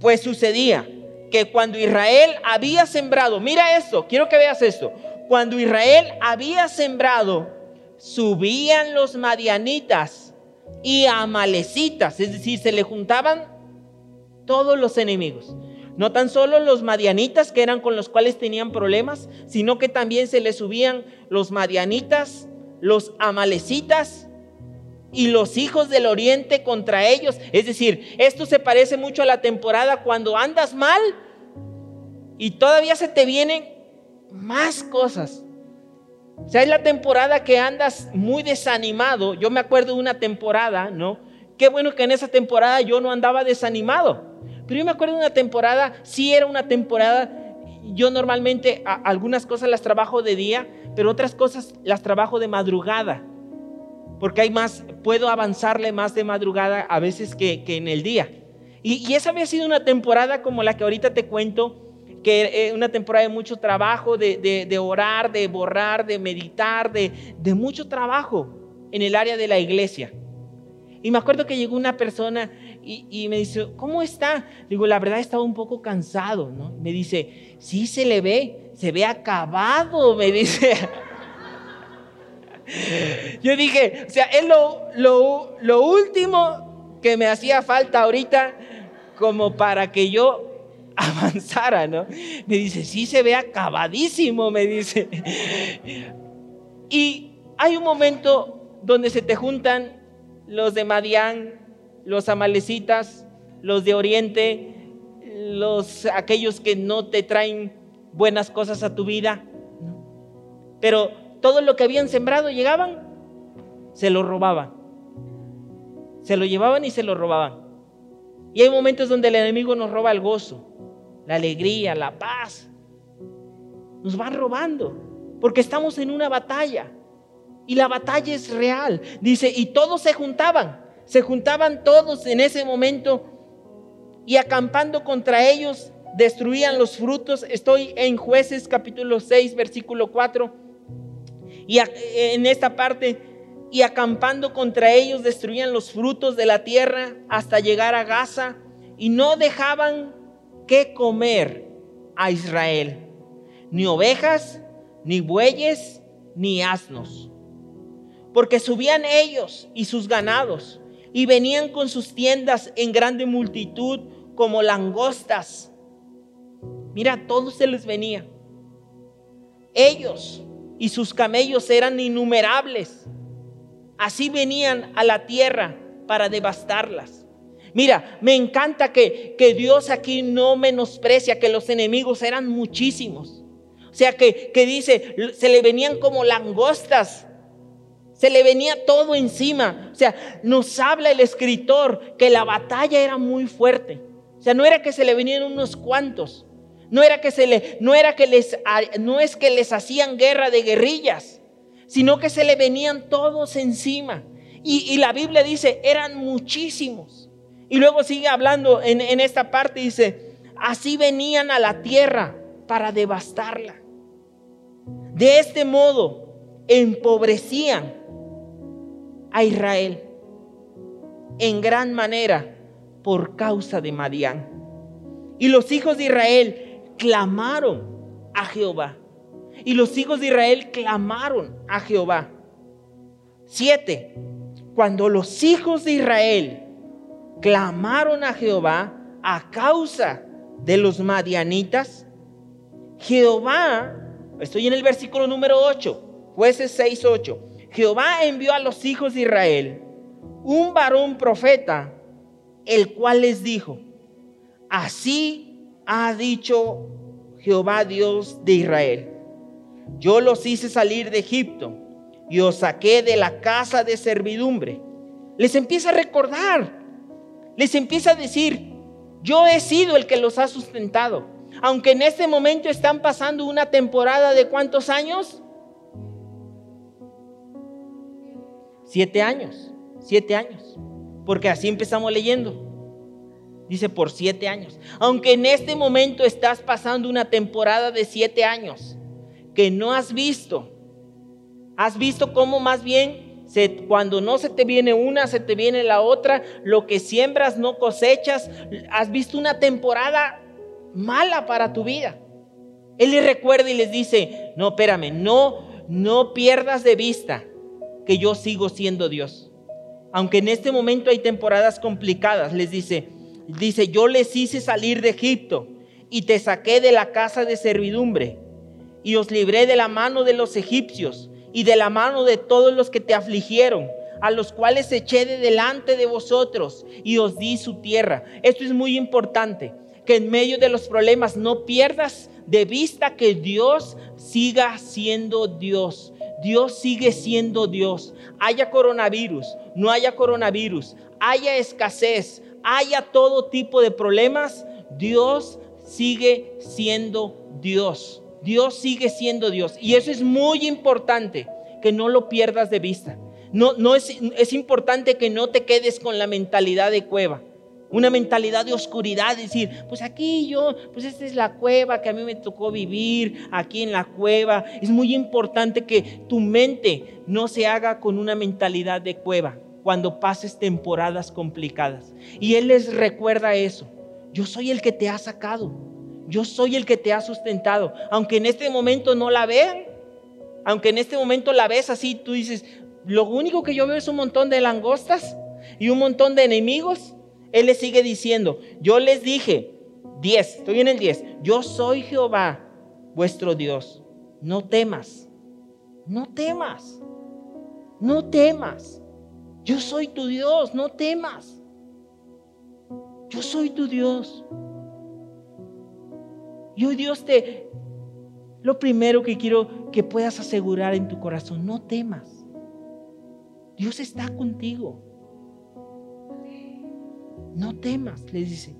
Speaker 2: Pues sucedía que cuando Israel había sembrado, mira esto, quiero que veas esto. Cuando Israel había sembrado, subían los madianitas y amalecitas, es decir, se le juntaban todos los enemigos. No tan solo los madianitas, que eran con los cuales tenían problemas, sino que también se les subían los madianitas, los amalecitas y los hijos del oriente contra ellos. Es decir, esto se parece mucho a la temporada cuando andas mal y todavía se te vienen más cosas. O sea, es la temporada que andas muy desanimado. Yo me acuerdo de una temporada, ¿no? Qué bueno que en esa temporada yo no andaba desanimado. Pero yo me acuerdo de una temporada, sí era una temporada, yo normalmente algunas cosas las trabajo de día, pero otras cosas las trabajo de madrugada. Porque hay más, puedo avanzarle más de madrugada a veces que, en el día. Y, esa había sido una temporada como la que ahorita te cuento, que es una temporada de mucho trabajo, de, orar, de borrar, de meditar, de, de mucho trabajo en el área de la iglesia. Y me acuerdo que llegó una persona y, me dice, ¿cómo está? Digo, la verdad estaba un poco cansado, ¿no? Me dice, sí se le ve, se ve acabado, me dice. Yo dije, o sea, es lo, lo, lo último que me hacía falta ahorita como para que yo avanzara, ¿no? Me dice, sí se ve acabadísimo, me dice. Y hay un momento donde se te juntan los de Madián, los amalecitas, los de Oriente, los aquellos que no te traen buenas cosas a tu vida. Pero todo lo que habían sembrado llegaban, se lo robaban. Se lo llevaban y se lo robaban. Y hay momentos donde el enemigo nos roba el gozo, la alegría, la paz. Nos van robando porque estamos en una batalla. Y la batalla es real. Dice, y todos se juntaban, se juntaban todos en ese momento y acampando contra ellos destruían los frutos. Estoy en jueces capítulo 6, versículo 4. Y en esta parte, y acampando contra ellos destruían los frutos de la tierra hasta llegar a Gaza y no dejaban que comer a Israel, ni ovejas, ni bueyes, ni asnos. Porque subían ellos y sus ganados y venían con sus tiendas en grande multitud como langostas. Mira, todo se les venía. Ellos y sus camellos eran innumerables. Así venían a la tierra para devastarlas. Mira, me encanta que, que Dios aquí no menosprecia que los enemigos eran muchísimos. O sea, que, que dice, se le venían como langostas se le venía todo encima. O sea, nos habla el escritor que la batalla era muy fuerte. O sea, no era que se le venían unos cuantos. No era que se le no era que les no es que les hacían guerra de guerrillas, sino que se le venían todos encima. Y, la Biblia dice, eran muchísimos. Y luego sigue hablando en, en esta parte, dice, así venían a la tierra para devastarla. De este modo empobrecían a Israel en gran manera por causa de Madián. Y los hijos de Israel clamaron a Jehová. Y los hijos de Israel clamaron a Jehová. Siete, cuando los hijos de Israel clamaron a Jehová a causa de los madianitas, Jehová, estoy en el versículo número 8, jueces 6, 8, Jehová envió a los hijos de Israel un varón profeta, el cual les dijo, así ha dicho Jehová Dios de Israel, yo los hice salir de Egipto y os saqué de la casa de servidumbre. Les empieza a recordar, les empieza a decir, yo he sido el que los ha sustentado. Aunque en este momento están pasando una temporada de cuántos años? Siete años, siete años. Porque así empezamos leyendo. Dice por siete años. Aunque en este momento estás pasando una temporada de siete años que no has visto. Has visto cómo más bien se, cuando no se te viene una, se te viene la otra. Lo que siembras no cosechas. Has visto una temporada mala para tu vida. Él les recuerda y les dice, no, espérame, no, no pierdas de vista que yo sigo siendo Dios. Aunque en este momento hay temporadas complicadas, les dice, dice, yo les hice salir de Egipto y te saqué de la casa de servidumbre y os libré de la mano de los egipcios y de la mano de todos los que te afligieron, a los cuales eché de delante de vosotros y os di su tierra. Esto es muy importante, que en medio de los problemas no pierdas de vista que Dios siga siendo Dios. Dios sigue siendo Dios. Haya coronavirus, no haya coronavirus, haya escasez, haya todo tipo de problemas, Dios sigue siendo Dios. Dios sigue siendo Dios. Y eso es muy importante, que no lo pierdas de vista. No, no es, es importante que no te quedes con la mentalidad de cueva una mentalidad de oscuridad, decir, pues aquí yo, pues esta es la cueva que a mí me tocó vivir, aquí en la cueva. Es muy importante que tu mente no se haga con una mentalidad de cueva cuando pases temporadas complicadas. Y Él les recuerda eso. Yo soy el que te ha sacado. Yo soy el que te ha sustentado. Aunque en este momento no la vean, aunque en este momento la ves así, tú dices, lo único que yo veo es un montón de langostas y un montón de enemigos él le sigue diciendo, yo les dije, 10, estoy en el 10, yo soy Jehová, vuestro Dios. No temas, no temas, no temas. Yo soy tu Dios, no temas. Yo soy tu Dios. Y hoy Dios te, lo primero que quiero que puedas asegurar en tu corazón, no temas. Dios está contigo. No temas, les dice.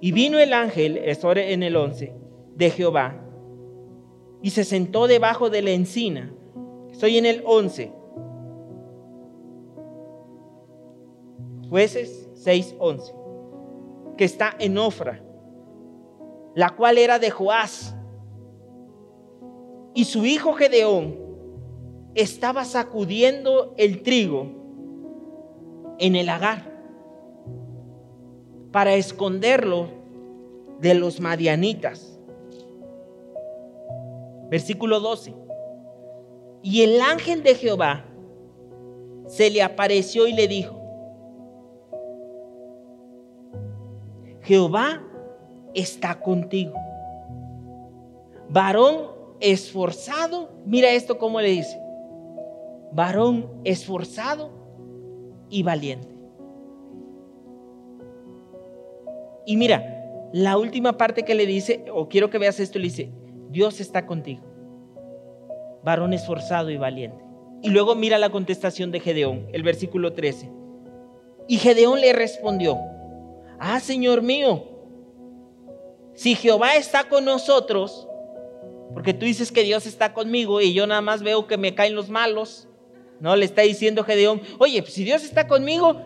Speaker 2: Y vino el ángel, esto en el 11, de Jehová, y se sentó debajo de la encina. Estoy en el 11. Jueces 6:11, que está en Ofra, la cual era de Joás. Y su hijo Gedeón estaba sacudiendo el trigo en el agar para esconderlo de los madianitas. Versículo 12. Y el ángel de Jehová se le apareció y le dijo, Jehová está contigo. Varón esforzado, mira esto como le dice, varón esforzado y valiente. Y mira, la última parte que le dice, o quiero que veas esto, le dice, Dios está contigo, varón esforzado y valiente. Y luego mira la contestación de Gedeón, el versículo 13. Y Gedeón le respondió, ah, Señor mío, si Jehová está con nosotros, porque tú dices que Dios está conmigo y yo nada más veo que me caen los malos, ¿no? Le está diciendo Gedeón, oye, pues si Dios está conmigo,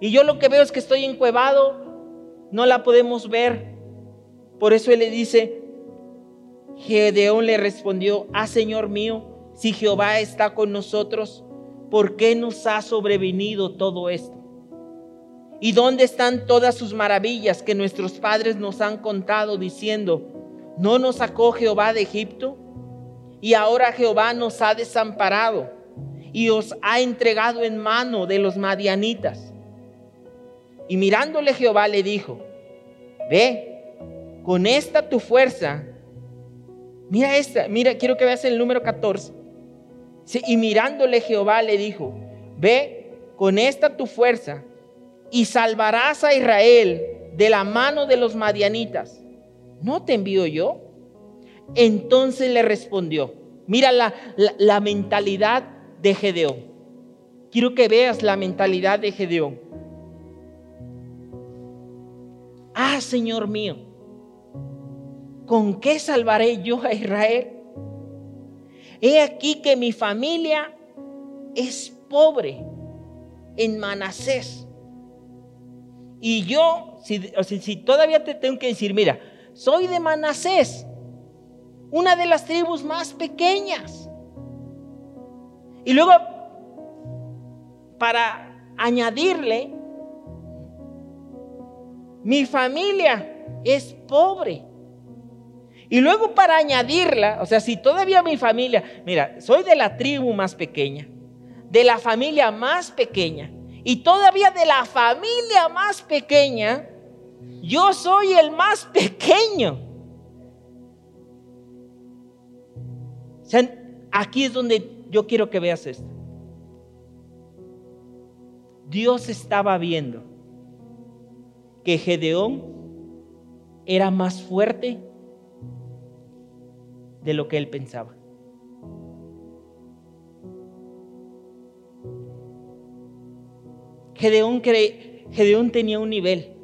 Speaker 2: y yo lo que veo es que estoy encuevado, no la podemos ver. Por eso él le dice, Gedeón le respondió, ah Señor mío, si Jehová está con nosotros, ¿por qué nos ha sobrevenido todo esto? ¿Y dónde están todas sus maravillas que nuestros padres nos han contado diciendo, ¿no nos sacó Jehová de Egipto? Y ahora Jehová nos ha desamparado y os ha entregado en mano de los madianitas. Y mirándole Jehová le dijo, ve, con esta tu fuerza, mira esta, mira, quiero que veas el número 14. Y mirándole Jehová le dijo, ve, con esta tu fuerza, y salvarás a Israel de la mano de los madianitas. ¿No te envío yo? Entonces le respondió, mira la, la mentalidad de Gedeón. Quiero que veas la mentalidad de Gedeón. Ah, Señor mío, ¿con qué salvaré yo a Israel? He aquí que mi familia es pobre en Manasés. Y yo, si, si, todavía te tengo que decir, mira, soy de Manasés, una de las tribus más pequeñas. Y luego, para añadirle, mi familia es pobre. Y luego para añadirla, o sea, si todavía mi familia, mira, soy de la tribu más pequeña, de la familia más pequeña, y todavía de la familia más pequeña, yo soy el más pequeño. Aquí es donde yo quiero que veas esto. Dios estaba viendo que Gedeón era más fuerte de lo que él pensaba. Gedeón tenía un nivel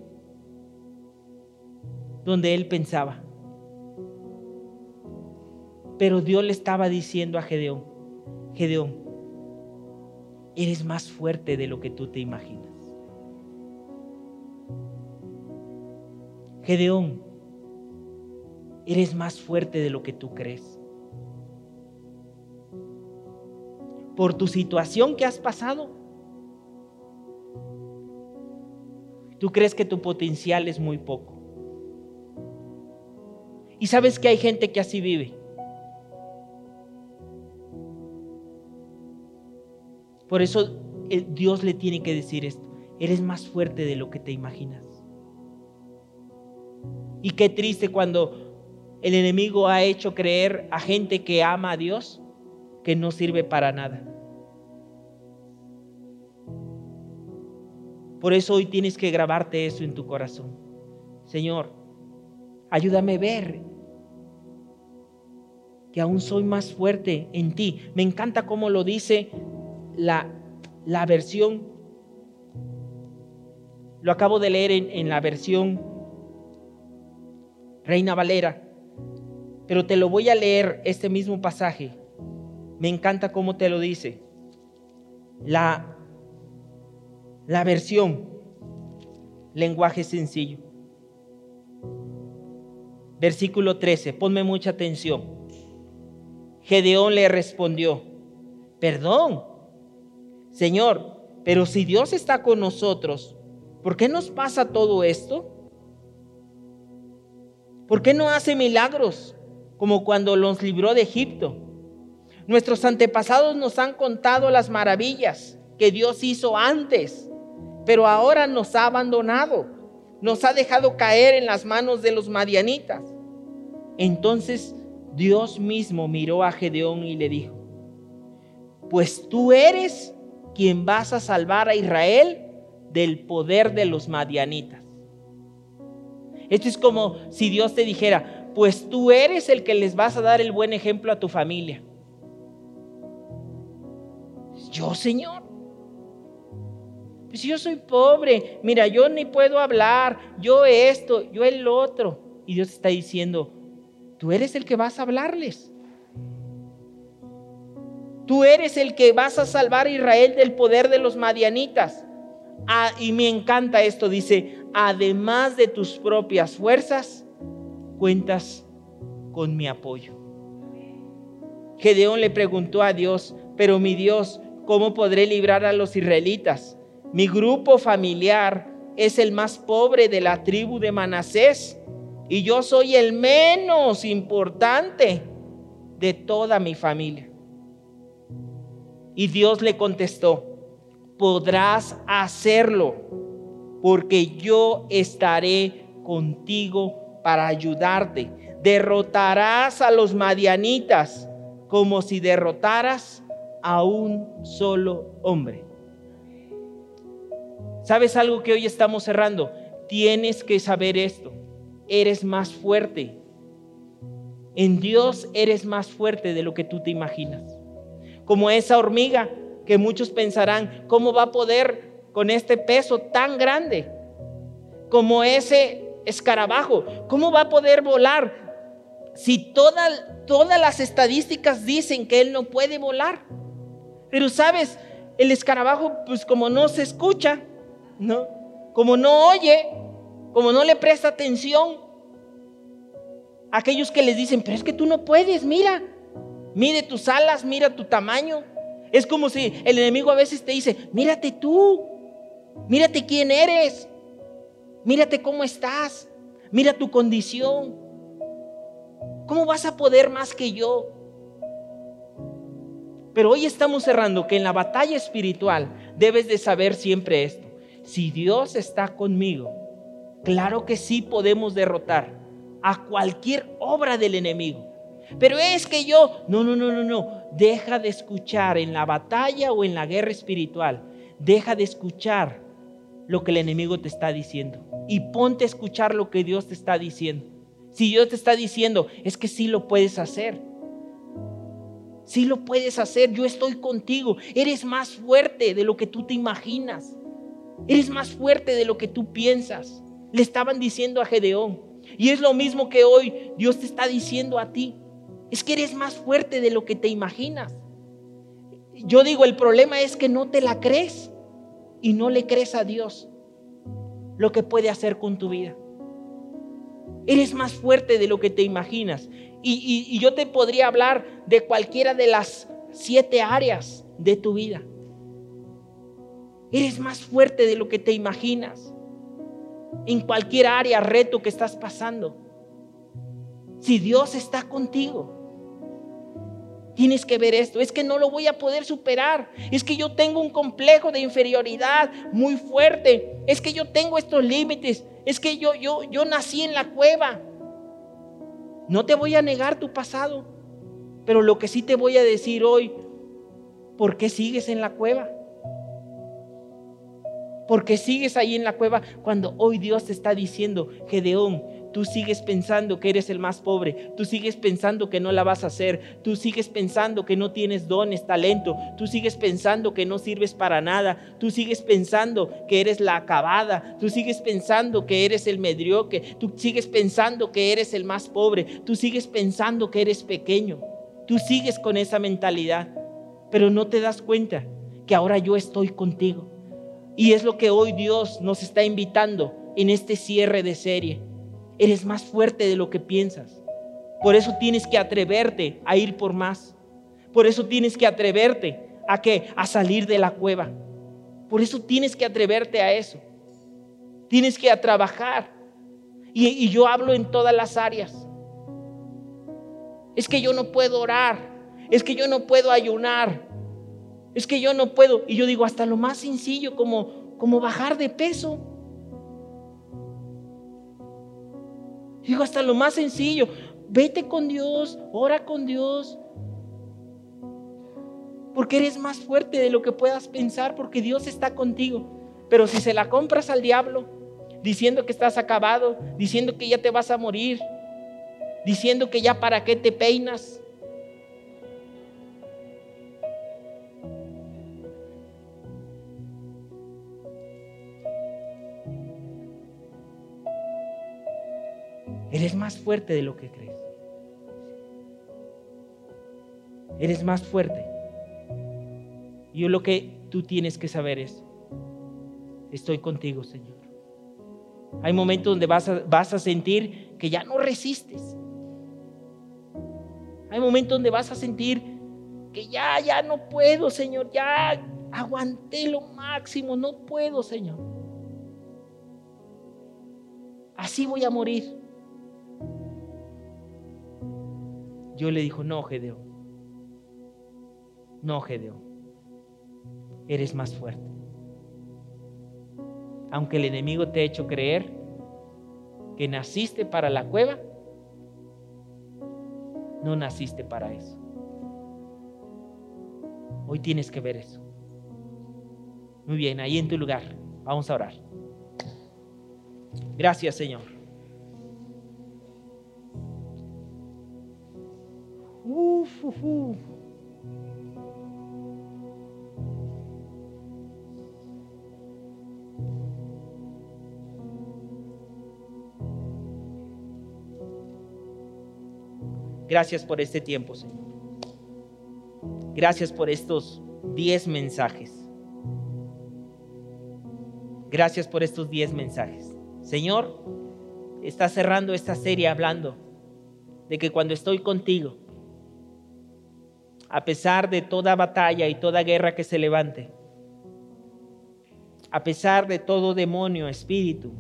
Speaker 2: donde él pensaba. Pero Dios le estaba diciendo a Gedeón, Gedeón, eres más fuerte de lo que tú te imaginas. Gedeón, eres más fuerte de lo que tú crees. Por tu situación que has pasado, tú crees que tu potencial es muy poco. Y sabes que hay gente que así vive. Por eso eh, Dios le tiene que decir esto. Eres más fuerte de lo que te imaginas. Y qué triste cuando el enemigo ha hecho creer a gente que ama a Dios que no sirve para nada. Por eso hoy tienes que grabarte eso en tu corazón. Señor, ayúdame a ver que aún soy más fuerte en ti. Me encanta cómo lo dice la, la versión, lo acabo de leer en, la versión Reina Valera. pero te lo voy a leer este mismo pasaje. Me encanta cómo te lo dice. La, la versión, lenguaje sencillo. Versículo 13, ponme mucha atención. Gedeón le respondió, perdón, Señor, pero si Dios está con nosotros, ¿por qué nos pasa todo esto? ¿Por qué no hace milagros como cuando los libró de Egipto? Nuestros antepasados nos han contado las maravillas que Dios hizo antes, pero ahora nos ha abandonado, nos ha dejado caer en las manos de los madianitas. Entonces Dios mismo miró a Gedeón y le dijo, pues tú eres quien vas a salvar a Israel del poder de los madianitas. Esto es como si Dios te dijera, pues tú eres el que les vas a dar el buen ejemplo a tu familia. Yo, Señor. Pues yo soy pobre, mira, yo ni puedo hablar, yo esto, yo el otro. Y Dios está diciendo, Tú eres el que vas a hablarles. Tú eres el que vas a salvar a Israel del poder de los madianitas. Ah, y me encanta esto, dice, además de tus propias fuerzas, cuentas con mi apoyo. Gedeón le preguntó a Dios, pero mi Dios, ¿cómo podré librar a los israelitas? Mi grupo familiar es el más pobre de la tribu de Manasés y yo soy el menos importante de toda mi familia. Y Dios le contestó, podrás hacerlo porque yo estaré contigo para ayudarte. Derrotarás a los madianitas como si derrotaras a un solo hombre. ¿Sabes algo que hoy estamos cerrando? Tienes que saber esto eres más fuerte. En Dios eres más fuerte de lo que tú te imaginas. Como esa hormiga que muchos pensarán, ¿cómo va a poder con este peso tan grande? Como ese escarabajo, ¿cómo va a poder volar si todas las estadísticas dicen que él no puede volar? Pero sabes, el escarabajo, pues como no se escucha, ¿no? Como no oye, como no le presta atención, aquellos que les dicen, pero es que tú no puedes, mira, mide tus alas, mira tu tamaño. Es como si el enemigo a veces te dice, mírate tú, mírate quién eres, mírate cómo estás, mira tu condición. ¿Cómo vas a poder más que yo? Pero hoy estamos cerrando que en la batalla espiritual debes de saber siempre esto. Si Dios está conmigo, Claro que sí podemos derrotar a cualquier obra del enemigo. Pero es que yo, no, no, no, no, no, deja de escuchar en la batalla o en la guerra espiritual, deja de escuchar lo que el enemigo te está diciendo y ponte a escuchar lo que Dios te está diciendo. Si Dios te está diciendo, es que sí lo puedes hacer. Sí lo puedes hacer, yo estoy contigo. Eres más fuerte de lo que tú te imaginas. Eres más fuerte de lo que tú piensas. Le estaban diciendo a Gedeón. Y es lo mismo que hoy Dios te está diciendo a ti. Es que eres más fuerte de lo que te imaginas. Yo digo, el problema es que no te la crees y no le crees a Dios lo que puede hacer con tu vida. Eres más fuerte de lo que te imaginas. Y, yo te podría hablar de cualquiera de las siete áreas de tu vida. Eres más fuerte de lo que te imaginas en cualquier área, reto que estás pasando. Si Dios está contigo, tienes que ver esto. Es que no lo voy a poder superar. Es que yo tengo un complejo de inferioridad muy fuerte. Es que yo tengo estos límites. Es que yo, yo, yo nací en la cueva. No te voy a negar tu pasado, pero lo que sí te voy a decir hoy, ¿por qué sigues en la cueva? porque sigues ahí en la cueva cuando hoy Dios te está diciendo, Gedeón, tú sigues pensando que eres el más pobre, tú sigues pensando que no la vas a hacer, tú sigues pensando que no tienes dones, talento, tú sigues pensando que no sirves para nada, tú sigues pensando que eres la acabada, tú sigues pensando que eres el medrioque, tú sigues pensando que eres el más pobre, tú sigues pensando que eres pequeño, tú sigues con esa mentalidad, pero no te das cuenta que ahora yo estoy contigo. Y es lo que hoy Dios nos está invitando en este cierre de serie. Eres más fuerte de lo que piensas. Por eso tienes que atreverte a ir por más. Por eso tienes que atreverte a que a salir de la cueva. Por eso tienes que atreverte a eso. Tienes que a trabajar. Y, y yo hablo en todas las áreas. Es que yo no puedo orar. Es que yo no puedo ayunar. Es que yo no puedo. Y yo digo, hasta lo más sencillo como, como bajar de peso. Digo, hasta lo más sencillo. Vete con Dios, ora con Dios. Porque eres más fuerte de lo que puedas pensar, porque Dios está contigo. Pero si se la compras al diablo, diciendo que estás acabado, diciendo que ya te vas a morir, diciendo que ya para qué te peinas, Eres más fuerte de lo que crees. Eres más fuerte. Y lo que tú tienes que saber es, estoy contigo, Señor. Hay momentos donde vas a, vas a sentir que ya no resistes. Hay momentos donde vas a sentir que ya, ya no puedo, Señor. Ya aguanté lo máximo. No puedo, Señor. Así voy a morir. Yo le dijo, no, Gedeo. No, Gedeo. Eres más fuerte. Aunque el enemigo te ha hecho creer que naciste para la cueva, no naciste para eso. Hoy tienes que ver eso. Muy bien, ahí en tu lugar. Vamos a orar. Gracias, Señor. Gracias por este tiempo, Señor. Gracias por estos diez mensajes. Gracias por estos diez mensajes. Señor, está cerrando esta serie hablando de que cuando estoy contigo, a pesar de toda batalla y toda guerra que se levante, a pesar de todo demonio, espíritu,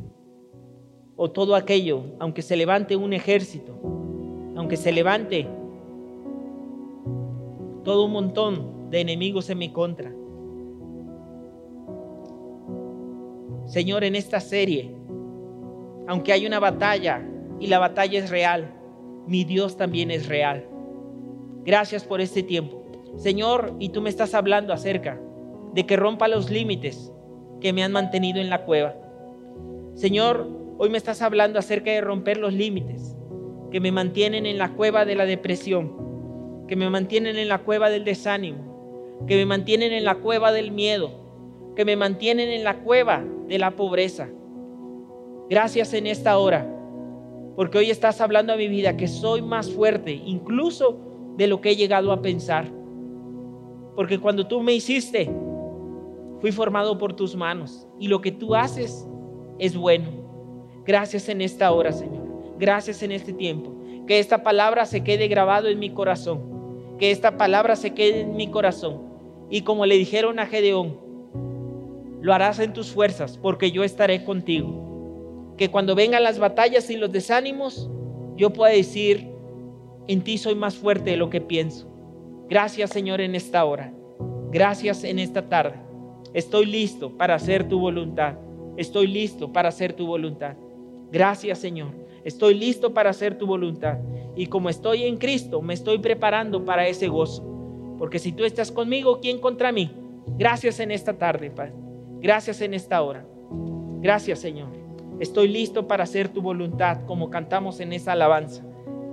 Speaker 2: o todo aquello, aunque se levante un ejército, aunque se levante todo un montón de enemigos en mi contra. Señor, en esta serie, aunque hay una batalla y la batalla es real, mi Dios también es real. Gracias por este tiempo. Señor, y tú me estás hablando acerca de que rompa los límites que me han mantenido en la cueva. Señor, hoy me estás hablando acerca de romper los límites que me mantienen en la cueva de la depresión, que me mantienen en la cueva del desánimo, que me mantienen en la cueva del miedo, que me mantienen en la cueva de la pobreza. Gracias en esta hora, porque hoy estás hablando a mi vida que soy más fuerte, incluso de lo que he llegado a pensar. Porque cuando tú me hiciste, fui formado por tus manos y lo que tú haces es bueno. Gracias en esta hora, Señor. Gracias en este tiempo. Que esta palabra se quede grabado en mi corazón. Que esta palabra se quede en mi corazón. Y como le dijeron a Gedeón, lo harás en tus fuerzas porque yo estaré contigo. Que cuando vengan las batallas y los desánimos, yo pueda decir, en ti soy más fuerte de lo que pienso. Gracias Señor en esta hora. Gracias en esta tarde. Estoy listo para hacer tu voluntad. Estoy listo para hacer tu voluntad. Gracias Señor. Estoy listo para hacer tu voluntad. Y como estoy en Cristo, me estoy preparando para ese gozo. Porque si tú estás conmigo, ¿quién contra mí? Gracias en esta tarde, Padre. Gracias en esta hora. Gracias Señor. Estoy listo para hacer tu voluntad, como cantamos en esa alabanza,